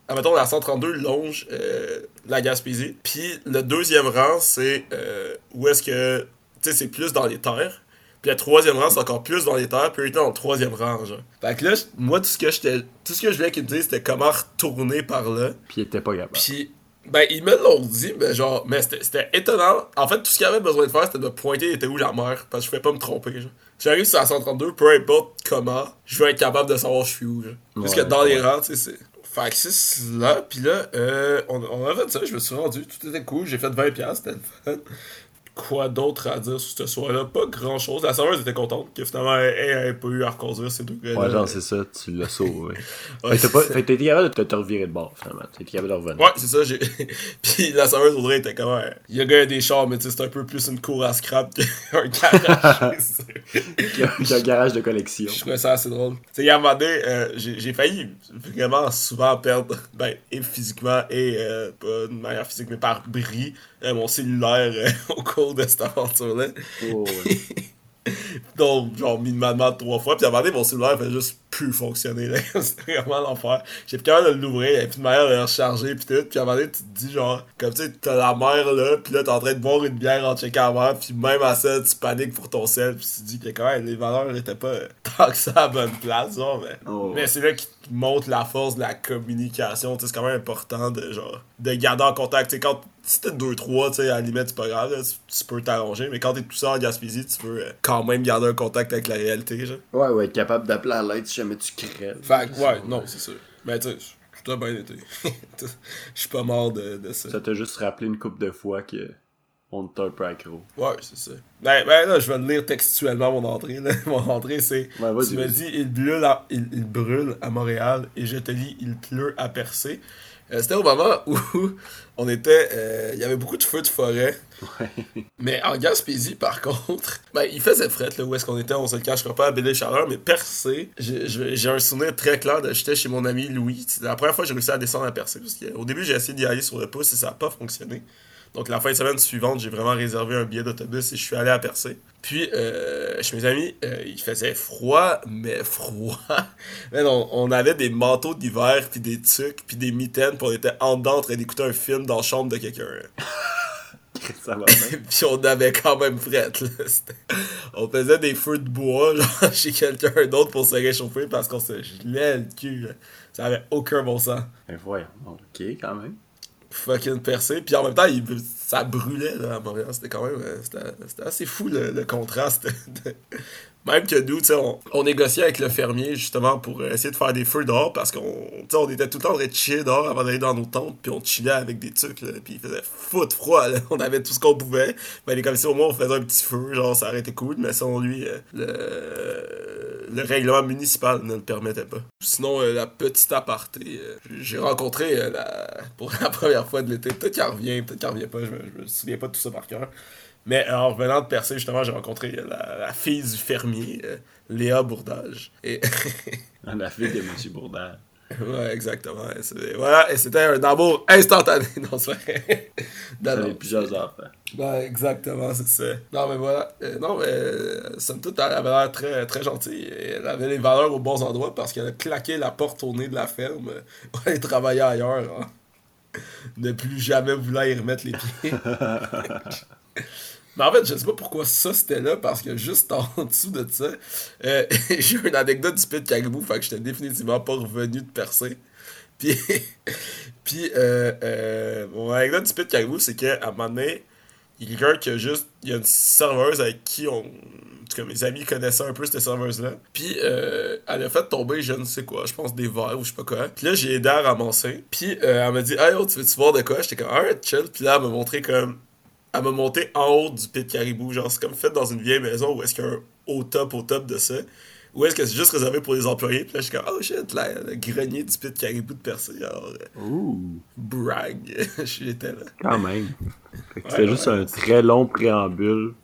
admettons, la 132 longe euh, la Gaspésie. Puis le deuxième rang, c'est euh, où est-ce que, tu sais, c'est plus dans les terres. Puis le troisième rang, c'est encore plus dans les terres. Puis il était dans le troisième rang, genre. Fait que là, moi, tout ce que j'étais, tout ce que je voulais qu'ils me disent, c'était comment retourner par là. Puis il était pas capable. Puis, ben, ils me l'ont dit, mais genre, mais c'était étonnant. En fait, tout ce qu'il avait besoin de faire, c'était de pointer était où la mer, parce que je pouvais pas me tromper, genre. J'arrive sur la 132, peu importe comment, je vais être capable de savoir je suis où, genre. Parce que dans les rangs, tu sais, c'est. Fait que c'est cela, puis là, euh, on, on a fait ça, je me suis rendu, tout était cool, j'ai fait 20$, c'était le fun. Quoi d'autre à dire sur ce soir-là? Pas grand-chose. La serveuse était contente que finalement, elle avait pas eu à reconduire ces deux gars Ouais, genre, c'est ça, tu l'as sauvé. Ouais, fait que t'as été capable de te, revirer de bord, finalement. T'as été capable de revenir. Ouais, c'est ça, j'ai. Puis la serveuse Audrey était comme. ouais, Il y a gars des chars, mais c'est un peu plus une cour à scrap qu'un garage. Il y a- il y a un garage de collection. Je trouvais ça assez drôle. Tu sais, un moment donné, euh, j'ai j'ai failli vraiment souvent perdre, ben, et physiquement, et euh, pas de manière physique, mais par bris, euh, mon cellulaire euh, au cours de cette aventure-là. Oh, ouais. Donc, genre, minimalement trois fois. Puis à un moment donné, mon cellulaire fait juste plus fonctionner. là. C'était vraiment l'enfer. J'ai plus capable de l'ouvrir. Avait plus de manière de le recharger. Puis tout. Puis à un moment donné, tu te dis, genre, comme tu sais, t'as la mer là. Puis là, t'es en train de boire une bière en checkant la mer. Puis même à ça, tu paniques pour ton sel. Puis tu te dis que quand même, les valeurs étaient pas tant que ça à la bonne place. Genre, mais Oh. mais c'est là qui te montre la force de la communication. Tu sais, C'est quand même important de, genre, de garder en contact. Tu sais, quand si t'es 2-3, tu sais, à la limite, c'est pas grave, là, tu, tu peux t'arranger, mais quand t'es tout seul en Gaspésie, tu veux euh, quand même garder un contact avec la réalité, genre. Ouais, ouais, être capable d'appeler à l'aide si jamais tu crèves. Fait que, ouais, non, c'est sûr. Mais tu sais, tout a bien été. Je suis pas mort de, de ça. Ça t'a juste rappelé une couple de fois que on était un peu accro. Ouais, c'est ça. Ben, ben là, je vais te lire textuellement mon entrée. Là. Mon entrée, c'est. Vas-y, tu me dis, il brûle, à, il, il brûle à Montréal et je te lis, il pleut à Percé. Euh, C'était au moment où on était. euh, Il y avait beaucoup de feux de forêt. Mais en Gaspésie, par contre, ben, il faisait fret, là, où est-ce qu'on était, on se le cachera pas à Belle Chaleur, mais Percé, j'ai- un souvenir très clair de j'étais chez mon ami Louis. La première fois que j'ai réussi à descendre à Percé, parce qu'au début, j'ai essayé d'y aller sur le pouce et ça n'a pas fonctionné. Donc la fin de semaine suivante, j'ai vraiment réservé un billet d'autobus et je suis allé à Percé. Puis euh, chez mes amis, euh, il faisait froid, mais froid. Mais non, on avait des manteaux d'hiver, puis des tucs, puis des mitaines, puis on était en dedans en train d'écouter un film dans la chambre de quelqu'un. Ça va puis on avait quand même frette, là. On faisait des feux de bois, genre, chez quelqu'un d'autre pour se réchauffer parce qu'on se gelait le cul, là. Ça avait aucun bon sens. Ben voyons, ok, quand même. Fucking percé. Puis en même temps, ça brûlait là, à Montréal. C'était quand même euh, c'était assez fou le, le contraste. de- Même que nous, on, on négociait avec le fermier justement pour essayer de faire des feux dehors parce qu'on on était tout le temps en train de chiller dehors avant d'aller dans nos tentes. Puis on chillait avec des trucs. Là, puis il faisait foot froid. Là. On avait tout ce qu'on pouvait. Mais les commissions, au moins, on faisait un petit feu. Genre, ça aurait été cool. Mais selon lui, euh, le, le règlement municipal ne le permettait pas. Sinon, euh, la petite aparté, euh, j'ai rencontré la, pour la première fois de l'été. Peut-être qu'elle revient, peut-être qu'elle revient pas. Je me, je me souviens pas de tout ça par cœur. Mais euh, en revenant de Percé, justement, j'ai rencontré euh, la, la fille du fermier, euh, Léa Bourdage. Et La fille de M. Bourdin. ouais, exactement. Et Voilà, et c'était un amour instantané. Vrai. Non, J'avais plusieurs enfants. Ouais, exactement, c'est ça. Non, mais voilà. Euh, non, mais euh, somme toute, elle avait l'air très, très gentille. Et Elle avait les valeurs aux bons endroits parce qu'elle a claqué la porte au nez de la ferme pour aller travailler ailleurs. hein. Ne plus jamais vouloir y remettre les pieds. Mais en fait, je sais pas pourquoi ça c'était là, parce que juste en dessous de ça, euh, j'ai une anecdote du pit caribou, fait que j'étais définitivement pas revenu de percer. Puis, puis euh, euh, mon anecdote du pit caribou, c'est qu'à un moment donné, il y a quelqu'un qui a juste. Il y a une serveuse avec qui on. En tout cas, mes amis connaissaient un peu cette serveuse-là. Puis, euh, elle a fait tomber, je ne sais quoi, je pense des verres ou je sais pas quoi. Puis là, j'ai aidé à ramasser. Puis, euh, elle m'a dit, Hey, oh, tu veux-tu voir de quoi J'étais comme, alright, chill. Puis là, elle m'a montré comme. Elle m'a monté en haut du pit caribou. Genre, c'est comme fait dans une vieille maison où est-ce qu'il y a un au top, au top de ça. Ou est-ce que c'est juste réservé pour les employés? Puis là, je suis comme, oh shit, là, le grenier du pit caribou de Percé. Alors, euh, Ouh, brag. J'étais là. quand même. Fait que Ouais, C'était ouais, juste un très long préambule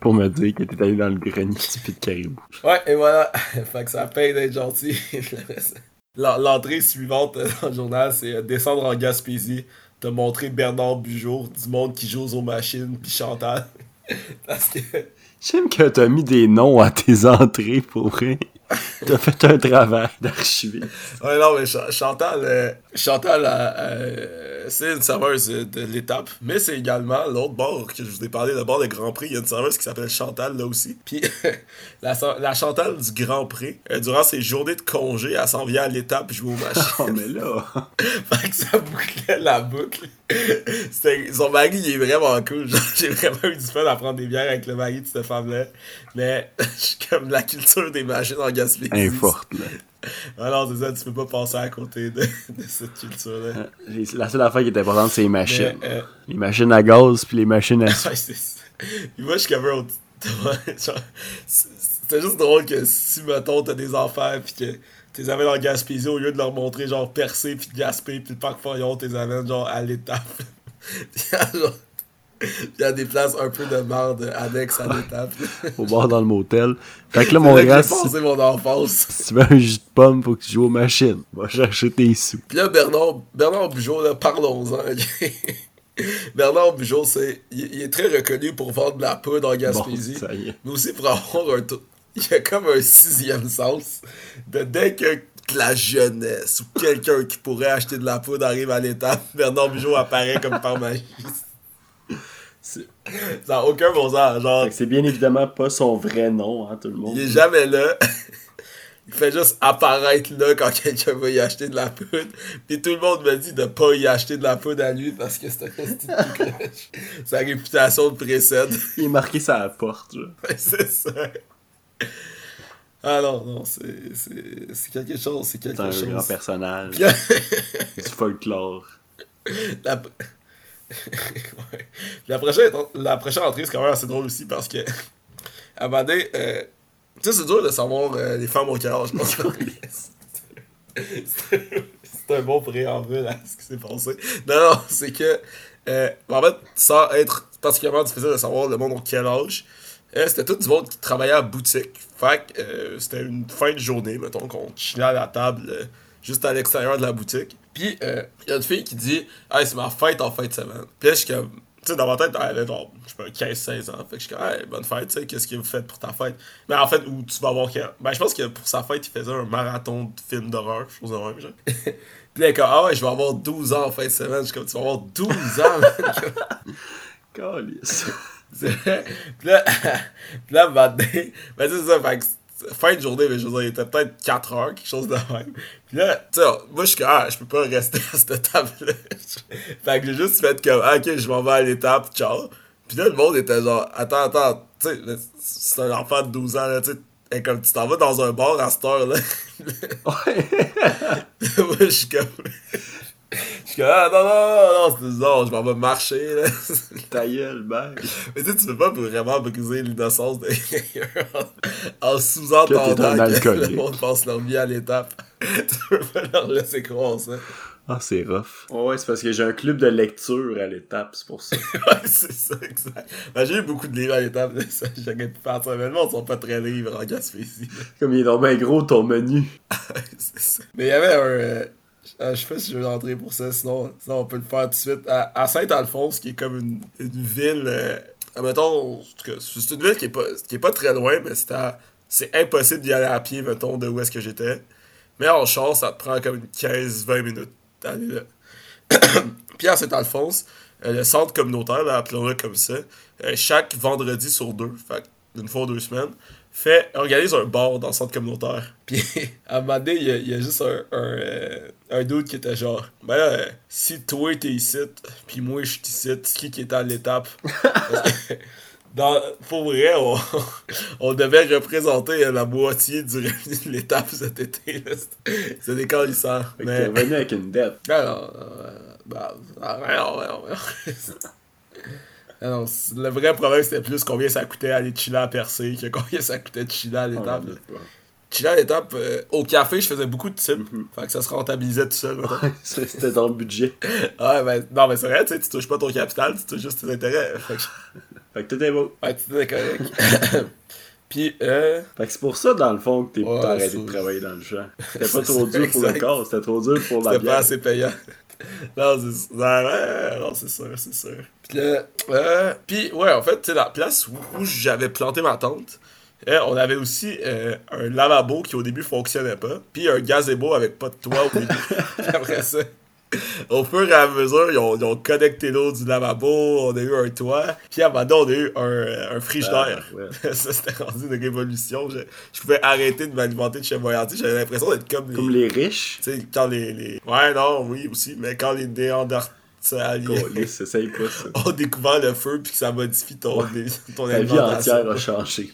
pour me dire que t'étais allé dans le grenier du pit caribou. Ouais, et voilà. fait que ça paye d'être gentil. L'en- L'entrée suivante euh, dans le journal, c'est euh, descendre en Gaspésie, te montrer Bernard Bugeaud, du monde qui joue aux machines, puis Chantal. Parce que. J'aime que t'as mis des noms à tes entrées pour vrai. T'as fait un travail d'archiviste. Ouais, non, mais Ch- Chantal, euh, Chantal, euh, euh, c'est une serveuse de l'étape, mais c'est également l'autre bord que je vous ai parlé, le bord de Grand Prix. Il y a une serveuse qui s'appelle Chantal, là aussi. Puis, la, Chantal du Grand Prix, euh, durant ses journées de congé, elle s'en vient à l'étape jouer aux machines. Oh, mais là. fait que ça bouclait la boucle. Son mari, il est vraiment cool. J'ai vraiment eu du fun à prendre des bières avec le mari de cette femme-là. Mais, je suis comme la culture des machines en Gaspésie. Elle est forte, là. Non, c'est ça, tu peux pas passer à côté de, de cette culture-là. J'ai- La seule affaire qui est importante, c'est les machines. Mais, euh, Les machines à gaz puis les machines à ouais, c'est ça. Puis moi, je autre- C'était juste drôle que si, mettons, t'as des enfants pis que t'es amènes en Gaspésie, au lieu de leur montrer, genre, Percé pis Gaspé pis le parc Forion, t'es amènes, genre, à l'étape. Genre, il y a des places un peu de merde annexes à l'étape. au bord dans le motel. Fait que là, C'est mon gars, passé mon enfance. si tu veux un jus de pomme, faut que tu joues aux machines. Va chercher tes sous. Puis là, Bernard, Bernard Bugeaud, là, parlons-en. Bernard Bugeaud, c'est, il, il est très reconnu pour vendre de la poudre en Bon, Gaspésie. ça y est. mais aussi pour avoir un. Il y a comme un sixième sens de dès que la jeunesse ou quelqu'un qui pourrait acheter de la poudre arrive à l'étape, Bernard Bugeaud apparaît comme par magie. C'est- Ça n'a aucun bon sens. Genre, c'est bien évidemment pas son vrai nom, hein, tout le monde. il est jamais là. Il fait juste apparaître là quand quelqu'un va y acheter de la poudre. Puis tout le monde me dit de pas y acheter de la poudre à lui parce que c'est un. Sa réputation le précède. Il est marqué la porte, c'est ça. Ah non, non, c'est, c'est, c'est quelque chose, c'est quelque un chose. grand personnage du folklore. la... Ouais. la, prochaine, la prochaine entrée, c'est quand même assez drôle aussi parce que, à un euh, tu sais, c'est dur de savoir euh, les femmes au quel âge. C'est c'est un bon préambule à ce qui s'est passé. Non, non, c'est que, euh, en fait, sans être particulièrement difficile de savoir le monde au quel âge, c'était tout du monde qui travaillait à boutique. Fait que c'était une fin de journée, mettons, qu'on chillait à la table juste à l'extérieur de la boutique. Puis, il y a une fille qui dit Hey, c'est ma fête en fin de semaine. Puis là, je suis comme. Tu sais, dans ma tête, elle genre, je sais pas, 15-16 ans. Fait que je suis comme, hey, bonne fête, tu sais, qu'est-ce que vous faites pour ta fête? Mais en fait, où tu vas voir que. Ben, je pense que pour sa fête, il faisait un marathon de films d'horreur, chose de même, genre. Puis là, est comme, ah ouais, je vais avoir 12 ans en fin de semaine. Je suis comme, tu vas avoir 12 ans. Calice. Puis là, puis là, maintenant, ben c'est ça, fait que fin de journée, mais je veux dire, il était peut-être 4 heures, quelque chose de même. Puis là, tu sais, moi, je suis comme, ah, je peux pas rester à cette table-là. fait que j'ai juste fait comme, ah, ok, je m'en vais à l'étape, ciao. Puis là, le monde était genre, attends, attends, tu sais, c'est un enfant de 12 ans, là, tu sais, et comme tu t'en vas dans un bar à cette heure-là. Ouais. moi, je suis comme. Je suis comme, ah, non, non, non, non, c'est non, je m'en vais marcher, là. Ta gueule, mec. Mais tu sais, tu peux pas vraiment briser l'innocence de quelqu'un en, en Que sous-entendant que, alcoolique. le monde passe leur vie à l'étape. tu peux pas leur laisser croire ça. Ah, c'est rough. Ouais, ouais, c'est parce que j'ai un club de lecture à l'étape, c'est pour ça. Ouais, c'est ça, exact. Ben, j'ai eu beaucoup de livres à l'étape, j'aurais pu faire ça. Mais le monde sont pas très livres en Gaspésie. Comme il est donc bien gros ton menu. c'est ça. Mais il y avait un. euh, euh, je sais pas si je veux rentrer pour ça, sinon, sinon on peut le faire tout de suite. À, Saint-Alphonse, qui est comme une, une ville. Euh, mettons, c'est une ville qui est pas, qui est pas très loin, mais c'est impossible d'y aller à pied, mettons, de où est-ce que j'étais. Mais en char, ça te prend comme une 15-20 minutes d'aller là. Puis à Saint-Alphonse, euh, le centre communautaire, appelons-le comme ça, euh, chaque vendredi sur deux, fait une fois deux semaines, fait, organise un bar dans le centre communautaire. Puis à un moment donné, il y a, il y a juste un, un, euh, un dude qui était genre, ben là, euh, si toi t'es ici, puis moi je suis ici, c'est qui qui est à l'étape? Dans, pour vrai, on, on devait représenter la moitié du revenu de l'étape cet été. C'était des calissants. Mais... t'es revenu avec une dette. Non, euh, bah, ah, ouais, non, ouais. Ah non, le vrai problème, c'était plus combien ça coûtait aller chiller à Percé que combien ça coûtait de chiller à l'étape. Chiller à l'étape, euh, au café, je faisais beaucoup de tips. Fait que ça se rentabilisait tout seul. C'était dans le budget. ouais, ben, non, mais c'est vrai, tu sais, tu touches pas ton capital, tu touches juste tes intérêts. Fait que, Fait que tout est beau. ouais, tu étais correct. Puis, euh, Fait que c'est pour ça, dans le fond, que t'es Ouais, pas arrêté de travailler dans le champ. C'était pas trop dur pour le corps, c'était trop dur pour la C'était pas bière. assez payant. Non, c'est non, c'est sûr, c'est sûr. Puis là, euh, puis ouais, en fait, tu sais, la place où, où j'avais planté ma tente, Euh, on avait aussi euh, un lavabo qui au début fonctionnait pas, puis un gazebo avec pas de toit au début. Puis après ça, au fur et à mesure, ils ont, ils ont connecté l'eau du lavabo, on a eu un toit, puis à un moment donné, on a eu un, un frigidaire. Ah, ouais. ça, c'était rendu une révolution. Je, je pouvais arrêter de m'alimenter de chez Voyanti. J'avais l'impression d'être comme les... Comme les riches? Tu sais, quand les, les... Ouais, non, oui, aussi, mais quand les pas ça. ont découvert le feu puis que ça modifie ton, ton Ta vie entière a changé.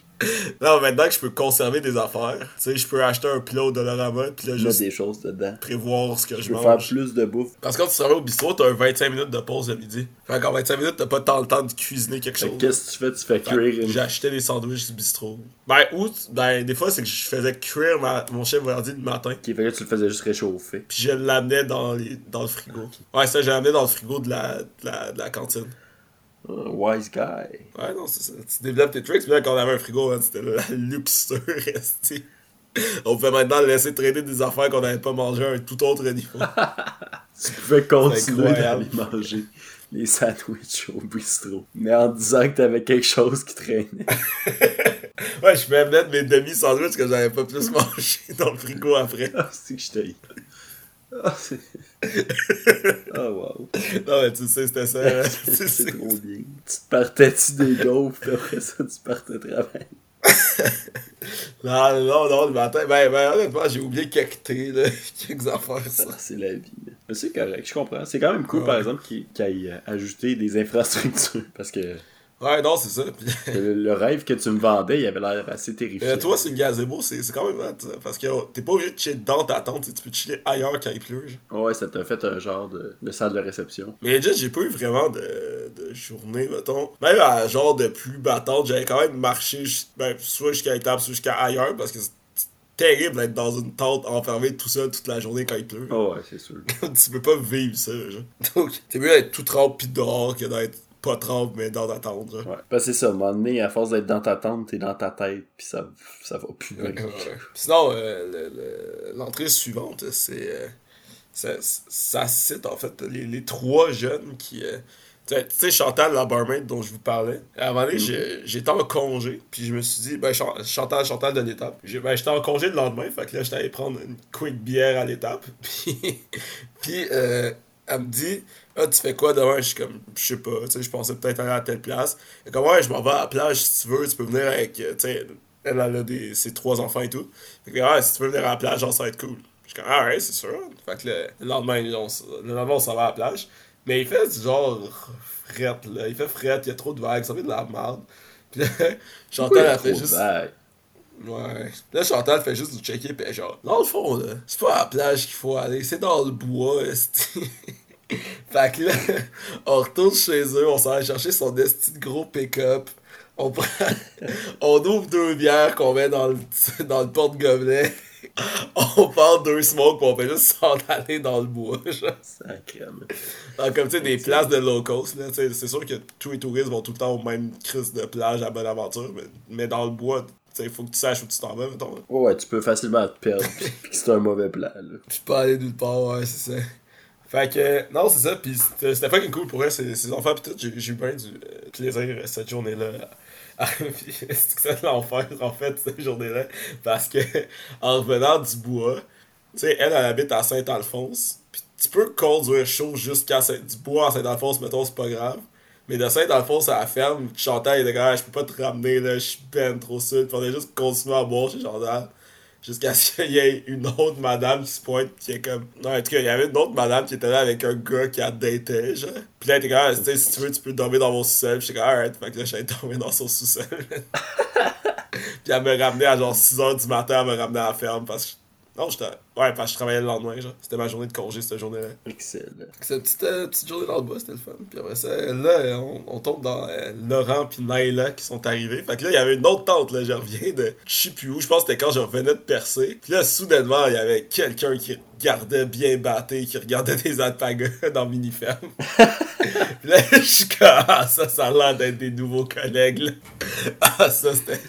Non, maintenant que je peux conserver des affaires, tu sais, je peux acheter un pilot de Dollarama puis là, Mettre juste des choses dedans. prévoir ce que je, Je veux faire plus de bouffe. Parce que quand tu travailles au bistrot, t'as un 25 minutes de pause le midi. Fait qu'en 25 minutes, t'as pas tant le temps de cuisiner quelque Fait chose. Qu'est-ce que tu fais? Tu fais cuire une... J'achetais des sandwichs du bistrot. Ben, ou, ben, des fois, c'est que je faisais cuire ma- mon chef voyardi le matin. Qui fait que tu le faisais juste réchauffer. Puis je l'amenais dans, les, dans le frigo. Ouais, ça, je l'amenais dans le frigo de la, de la, de la cantine. Ah, wise guy. Ouais, non, c'est ça. Tu développes tes tricks. Puis là, quand on avait un frigo, hein, c'était la luxure. On pouvait maintenant laisser traîner des affaires qu'on n'avait pas mangé à un tout autre niveau. Tu pouvais continuer incroyable. d'aller manger les sandwichs au bistrot. Mais en disant que t'avais quelque chose qui traînait. ouais, je pouvais mettre mes demi-sandwichs que j'avais pas plus mangé dans le frigo après. Ah, c'est que je t'ai. Ah, c'est. Ah, wow. Non, mais tu sais, c'était ça. C'est trop bien. Tu te partais-tu des gaufres, puis après ça, tu partais travailler. Non, non, non, le matin. Ben, ben honnêtement, j'ai oublié quelques thés, là. Quelques affaires, ça. Ah, c'est la vie. là. Mais c'est correct, je comprends. C'est quand même cool, Ouais. par exemple, qu'ils aillent euh, ajouter des infrastructures. Parce que Ouais, non, c'est ça. Puis, le, le rêve que tu me vendais, il avait l'air assez terrifiant. euh, toi, c'est une gazebo, c'est quand même hot, Parce que oh, t'es pas obligé de chiller dans ta tente, tu peux chiller ailleurs quand il pleut. Ouais, ça t'a fait un genre de, de salle de réception. Mais déjà, j'ai pas eu vraiment de, de journée, mettons. Même à genre de plus battante, j'avais quand même marché ben, soit jusqu'à l'étape, soit jusqu'à ailleurs, parce que c'est terrible d'être dans une tente enfermé tout seul toute la journée quand il pleut. Oh, ouais, c'est sûr. tu peux pas vivre ça, genre. Donc, t'es mieux d'être tout trempe pis dehors que d'être pas trempe mais dans ta tente. Ouais. Parce que c'est ça, à un moment donné, à force d'être dans ta tente, t'es dans ta tête, puis ça, ça va plus bien. Ouais. Sinon, euh, le- le- l'entrée suivante, c'est. euh, ça, ça cite en fait les, les trois jeunes qui. euh, tu sais- tu sais, Chantal, la barmaid dont je vous parlais. À un moment donné, j'ai- j'étais en congé, puis je me suis dit, ben, Chan- Chantal, Chantal de l'étape. J'ai- Ben, j'étais en congé le lendemain, fait que là, j'étais allé prendre une quick bière à l'étape. Puis, puis euh, elle me dit, ah, tu fais quoi demain? Je suis comme, je sais pas, tu sais, je pensais peut-être aller à telle place. Et comme, ouais, je m'en vais à la plage si tu veux, tu peux venir avec, euh, tu sais, elle, elle a des, ses trois enfants et tout. Fait que, ah, si tu veux venir à la plage, genre, ça va être cool. Je suis comme, ah ouais, c'est sûr. Fait que le, le lendemain, on, le lendemain, on s'en va à la plage. Mais il fait du genre fret, là. Il fait fret, il y a trop de vagues, ça fait de la merde. Puis là, Chantal, elle fait juste. Ouais. Là, Chantal fait juste nous checker, pis genre, dans le fond, là, c'est pas à la plage qu'il faut aller, c'est dans le bois. fait que là, on retourne chez eux, on s'en va chercher son esti de gros pick-up. On prend, on ouvre deux bières qu'on met dans le, dans le porte-gobelet. On part deux smokes, pis on fait juste s'en aller dans le bois. Sacrément. Comme tu sais, des places de low cost, tu c'est sûr que tous les touristes vont tout le temps au même crise de plage à Bonaventure, mais, mais dans le bois, tu sais, faut que tu saches où tu t'en vas, mettons. Ouais, tu peux facilement te perdre, pis que c'est un mauvais plan, là. Puis pas aller nulle part, ouais, c'est ça. Fait que, non, c'est ça, pis c'était fucking cool pour elle, ses, enfants, pis tout, j'ai eu bien du euh, plaisir euh, cette journée-là. Puis c'est l'enfer, en fait, cette journée-là, parce que, en revenant du bois, tu sais, elle, elle habite à Saint-Alphonse, pis tu peux conduire chaud jusqu'à du bois à Saint-Alphonse, mettons, c'est pas grave. Mais de Saint-Alphonse à la ferme, Chantal, il était comme, Ah, je peux pas te ramener, là, je suis ben trop seul. Puis on a juste continué à boire chez Chantal. Jusqu'à ce qu'il y ait une autre madame qui se pointe, qui est comme. Non, en tout cas, il y avait une autre madame qui était là avec un gars qui a daté, genre. Pis là, elle comme, Ah, tu sais, si tu veux, tu peux dormir dans mon sous-sol. Pis j'étais comme, alright. Fait que là, j'allais dormir dans son sous-sol. Pis elle me ramenait à genre 6h du matin, elle me ramenait à la ferme parce que. Non, j'étais. Ouais, parce que je travaillais le lendemain, genre. C'était ma journée de congé, cette journée-là. Excellent. C'est une petite, euh, petite journée dans le bois, c'était le fun. Puis après ça, là, on, on tombe dans euh, Laurent puis Naila qui sont arrivés. Fait que là, il y avait une autre tante, là, je reviens de je sais plus où, je pense que c'était quand je revenais de percer. Puis là, soudainement, il y avait quelqu'un qui regardait bien batté, qui regardait des alpagas dans Miniferme. puis là, je suis comme, ah, ça, ça a l'air d'être des nouveaux collègues, là. Ah, ça, c'était...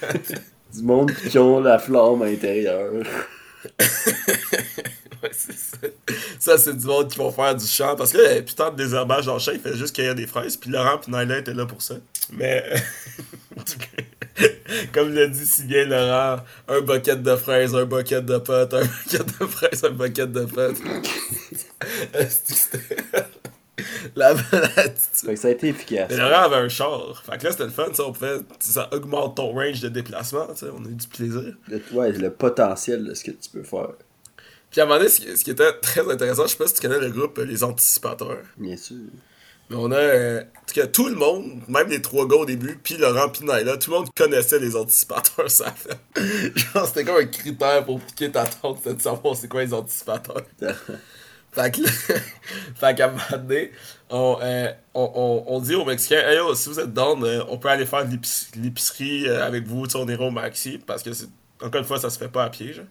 Du monde qui ont la flamme à l'intérieur. Ça. C'est du monde qui vont faire du champ. Parce que avait putain de désherbage le champ, il fait juste cueillir des fraises. Puis Laurent puis Naila étaient là pour ça. Mais. en cas, Comme l'a dit si bien Laurent, un bucket de fraises, un bucket de potes, un bucket de fraises, un bucket de potes. Que la maladie. Fait que ça a été efficace. Mais Laurent avait un char. Fait que là, c'était le fun, ça, on pouvait, ça augmente ton range de déplacement, tu sais, on a eu du plaisir. Le, ouais, le potentiel de ce que tu peux faire. Puis à un moment donné, ce qui, ce qui était très intéressant, je sais pas si tu connais le groupe euh, Les Anticipateurs. Bien sûr. Mais on a. euh, en tout cas, tout le monde, même les trois gars au début, puis Laurent, puis Naila, tout le monde connaissait les anticipateurs, ça fait. Genre, c'était comme un critère pour piquer ta tente, c'était de savoir c'est quoi les anticipateurs. Fait que là, fait qu'à un moment donné, on, euh, on, on, on dit aux Mexicains, hey yo, si vous êtes down, euh, on peut aller faire l'épicerie euh, avec vous, on ira au maxi, parce que c'est, encore une fois, ça se fait pas à pied, genre.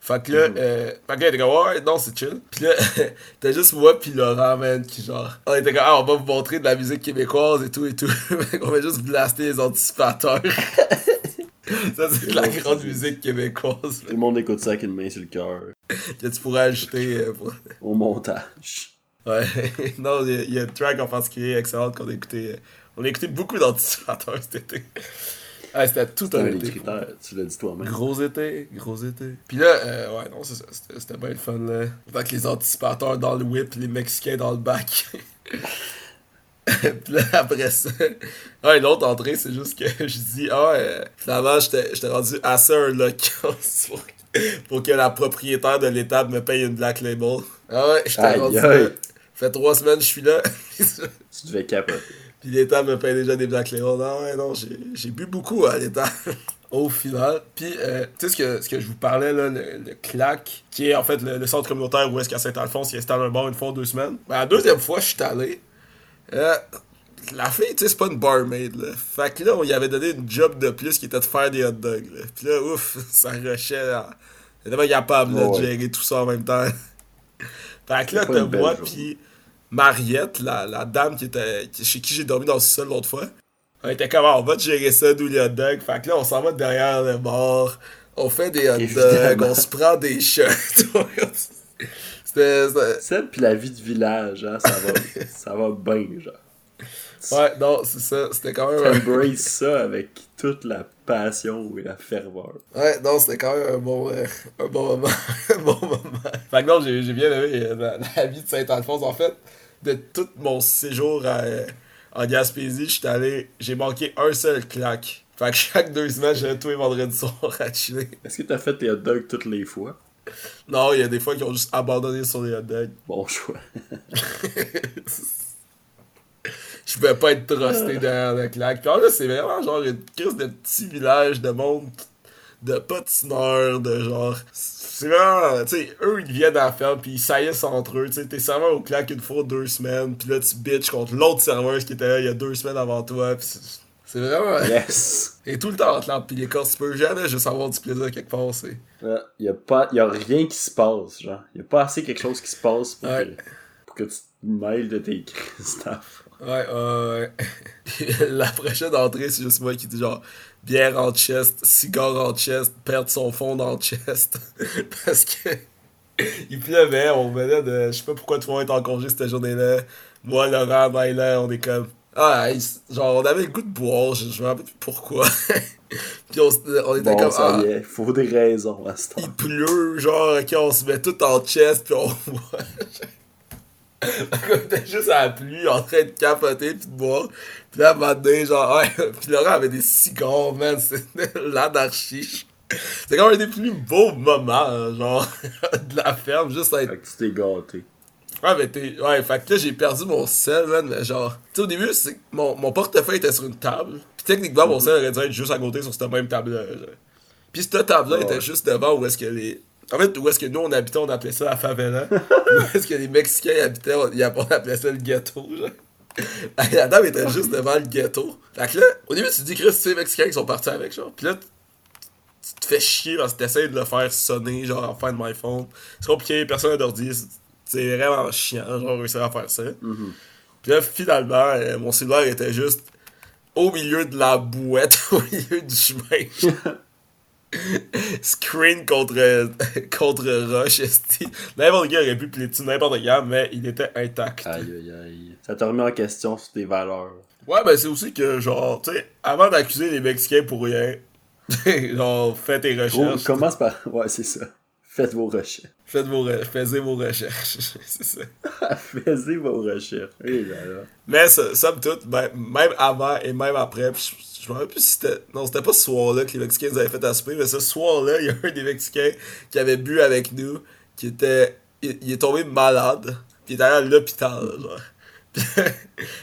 Fait que là, euh, fait que là, il était comme, ouais, non, c'est chill. Pis là, t'as juste moi pis Laurent, man, qui genre, on était comme, ah, on va vous montrer de la musique québécoise et tout et tout. Qu'on va juste blaster les anticipateurs. Ça, c'est de la grande musique québécoise, Tout le monde écoute ça avec une main sur le cœur. que tu pourrais ajouter euh, pour- Au montage. Ouais, non, il y, a- il y a une track en particulier excellente qu'on a écouté. euh, On a écouté beaucoup d'anticipateurs cet été. C'était tout un été. critères, tu l'as dit toi-même. Gros été, gros été. Puis là, euh, ouais, non, c'est ça, c'était c'était bien le fun, là. Avec les anticipateurs dans le whip, les Mexicains dans le bac. Puis là, après ça, ouais, l'autre entrée, c'est juste que je dis, ah, euh, finalement, j'étais rendu assez un local pour, pour que la propriétaire de l'étable me paye une Black Label. Ah ouais, j'étais rendu là. fait trois semaines, je suis là. Tu devais capoter. Puis l'étable me paye déjà des Black Label. Non, ouais, non, j'ai bu beaucoup à l'étable. Au final. Puis, euh, tu sais, ce que, ce que je vous parlais, là, le, le CLAC, qui est en fait le, le centre communautaire où est-ce qu'à Saint-Alphonse, il installe un bar une fois deux semaines. Ben, la deuxième fois, je suis allé. Euh, la fille, tu sais, c'est pas une barmaid, là. Fait que là, on lui avait donné une job de plus qui était de faire des hot dogs, là. Puis là, ouf, ça rushait, là. Elle était pas capable, là, de Ouais. gérer tout ça en même temps. fait que là, t'as moi, puis Mariette, la, la dame qui était, chez qui j'ai dormi dans le sol l'autre fois. On était comme, Ah, on va te gérer ça, d'où les hot dogs. Fait que là, on s'en va derrière le bar. On fait des hot dogs, on se prend des shots. C'était. Celle puis la vie de village, hein, ça va, ça va bien, genre. Ouais, non, c'est ça. C'était quand même. un- T'embraces ça avec toute la passion et la ferveur. Ouais, non, c'était quand même un bon, euh, un bon moment. un bon moment. Fait que non, j'ai bien aimé euh, la, la vie de Saint-Alphonse. En fait, de tout mon séjour à, euh, en Gaspésie, j'étais allé. J'ai manqué un seul claque. Fait que chaque deux semaines, j'allais tous les vendredis soirs à chiller. Est-ce que t'as fait tes hot dogs toutes les fois? Non, il y a des fois qui ont juste abandonné sur les hot dogs. Bon choix. Je pouvais pas être trusté derrière le claque. Puis là, c'est vraiment genre une crise de petit village de monde, de patineurs, de genre. C'est vraiment. Tu sais, eux, ils viennent à la ferme, puis ils saillissent entre eux. Tu sais, t'es serveur au claque une fois deux semaines, puis là, tu bitches contre l'autre serveuse qui était là il y a deux semaines avant toi. Puis c'est- vraiment. Yes! Et tout le temps entre les corps, tu peux jamais juste avoir du plaisir quelque part. Il y a, pas, y a rien qui se passe, genre. Y a pas assez quelque chose qui se passe pour, Ouais. que, pour que tu te mêles de tes d'affaires. Ouais, ouais, ouais. La prochaine entrée, c'est juste moi qui dis genre bière en chest, cigare en chest, perdre son fond dans le chest. Parce que il pleuvait, on venait de. Je sais pas pourquoi tout le monde est en congé cette journée-là. Moi, Laurent, Maïla, on est comme. Ah, genre, on avait le goût de boire, je, je me rappelle plus pourquoi. Puis on, on était Bon, comme. ça Ah, y est, faut des raisons à ce temps. il pleut, genre, ok, on se met tout en chest, puis on boit. on était juste à la pluie, en train de capoter, puis de boire. Puis là, à un moment donné, genre, ouais, puis Laurent avait des cigares, man, c'était l'anarchie. C'est quand même un des plus beaux moments, genre, de la ferme, juste à être Fait que tu t'es gâté. Ouais, mais t'es. Ouais, fait que là, j'ai perdu mon sel, man. Mais genre, tu sais, au début, c'est mon, mon portefeuille était sur une table. Puis techniquement, mon sel aurait dû être juste à côté sur cette même table-là. genre. Puis cette table-là Ouais. était juste devant où est-ce que les. En fait, où est-ce que nous on habitait, on appelait ça la favela. où est-ce que les Mexicains habitaient, on, on appelait ça le ghetto, genre. La table était juste devant le ghetto. Fait que là, au début, tu te dis, Chris, sais, les Mexicains qui sont partis avec, genre. Puis là, tu te fais chier parce que t'essayes de le faire sonner, genre, en Find My Phone. C'est compliqué, personne n'a d'ordi. C'est- vraiment chiant, genre, réussir à faire ça. Puis là, finalement, euh, mon cellulaire était juste au milieu de la bouette, au milieu du chemin. Screen contre, contre Rush. N'importe qui aurait pu plier dessus n'importe quand, mais il était intact. Aïe aïe aïe. Ça t'a remis en question sur tes valeurs. Ouais, ben c'est aussi que, genre, tu sais, avant d'accuser les Mexicains pour rien, genre, faites tes Gros, recherches. commence par. Ouais, c'est ça. Faites vos recherches. Faites vos, re- faisez vos recherches. c'est ça. Faites vos recherches. Et là, là. Mais ça- somme toute, ben, même avant et même après, je, me rappelle plus si c'était. Non, c'était pas ce soir-là que les Mexicains nous avaient fait à souper, mais ce soir-là, il y a un des Mexicains qui avait bu avec nous, qui était. Il, il est tombé malade, pis il est allé à l'hôpital, genre.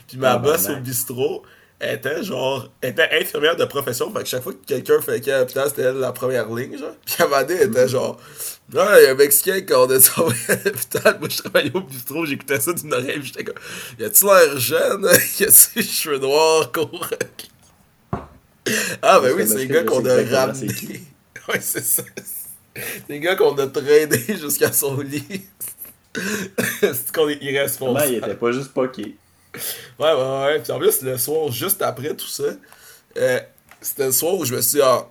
puis ma Ah, boss ben, au bistrot était genre. était infirmière de profession, fait que chaque fois que quelqu'un fait à l'hôpital, c'était elle la première ligne, genre. Puis à un moment donné, elle était genre. Non, il y a un Mexicain quand on est tombé à l'hôpital. Moi, je travaillais au bistrot, j'écoutais ça d'une oreille, j'étais comme. Y a-tu l'air jeune? y a-tu les cheveux noirs, courts? ah, ben oui, c'est les gars qu'on a ramenés. ouais, c'est ça. C'est les gars qu'on a traînés jusqu'à son lit. c'est qu'on est irresponsable. il était pas juste poqué. Ouais, ouais, ouais. Puis en plus, le soir, juste après tout ça, euh, c'était le soir où je me suis dit, ah,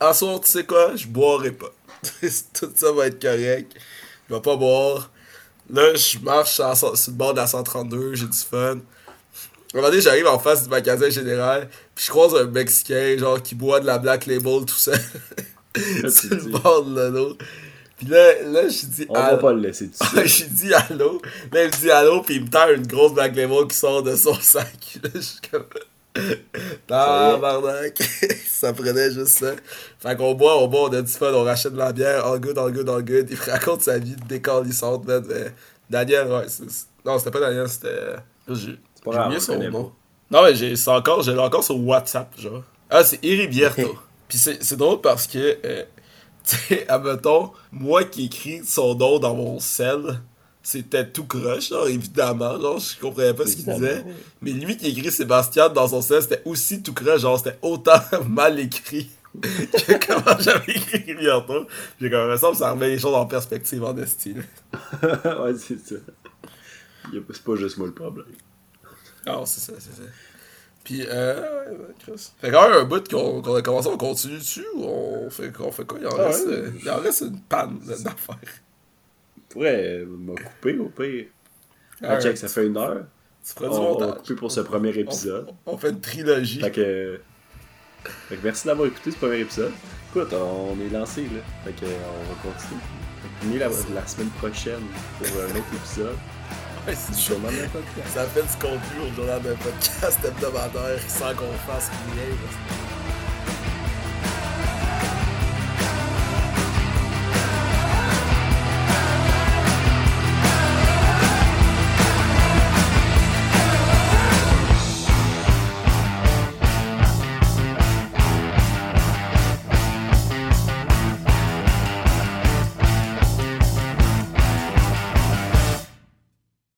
en soir, tu sais quoi, je boirai pas. tout ça va être correct. Je vais pas boire. Là, je marche sur, le bord de la 132, j'ai du fun. À un moment donné, j'arrive en face du magasin général, puis je croise un Mexicain, genre, qui boit de la Black Label tout seul. sur le dis. bord de l'eau. Puis là, là, je dis, On va pas le laisser tout seul. j'ai dit allô. Là, il me dit allô, puis il me tend une grosse Black Label qui sort de son sac. Là, je suis comme. Tabarnak. ça prenait juste ça. Fait qu'on boit, on boit, on a du fun, on rachète de la bière, all good, all good, all good. Il raconte sa vie décalissante, man. Mais Daniel, c'est- Non, c'était pas Daniel, c'était. J'ai oublié on son nom. Non, mais j'ai encore, j'ai encore sur WhatsApp, genre. Ah, c'est Iribierto. Puis c'est c'est drôle parce que, euh, tu sais, admettons, moi qui écris son nom dans mon sel, c'était tout croche, genre, évidemment, genre, je comprenais pas ce qu'il disait. Mais lui qui écrit Sébastien dans son sel, c'était aussi tout croche, genre, c'était autant mal écrit que comment j'avais écrit Iribierto. J'ai comme l'impression que ça remet les choses en perspective en estime. ouais, c'est ça. C'est pas juste moi le problème. Ah, c'est ça, c'est ça. Puis, euh, Chris. Fait quand même un bout qu'on a commencé, on continue dessus ou on fait, on fait quoi? Il en, Ah reste, ouais. il en reste une panne d'affaires. Pourrais euh, me couper au pire. Ah, check, ça fait une heure. Tu feras On, du on montage. couper pour ce premier épisode. On, on fait une trilogie. Fait que, fait que merci d'avoir écouté ce premier épisode. Écoute, on est lancé là. Fait que on va continuer. Fait que venez la, la semaine prochaine pour un autre épisode. Ouais, c'est Du journal d'un podcast. Ça fait du contenu au journal d'un podcast hebdomadaire sans qu'on fasse rien. parce que-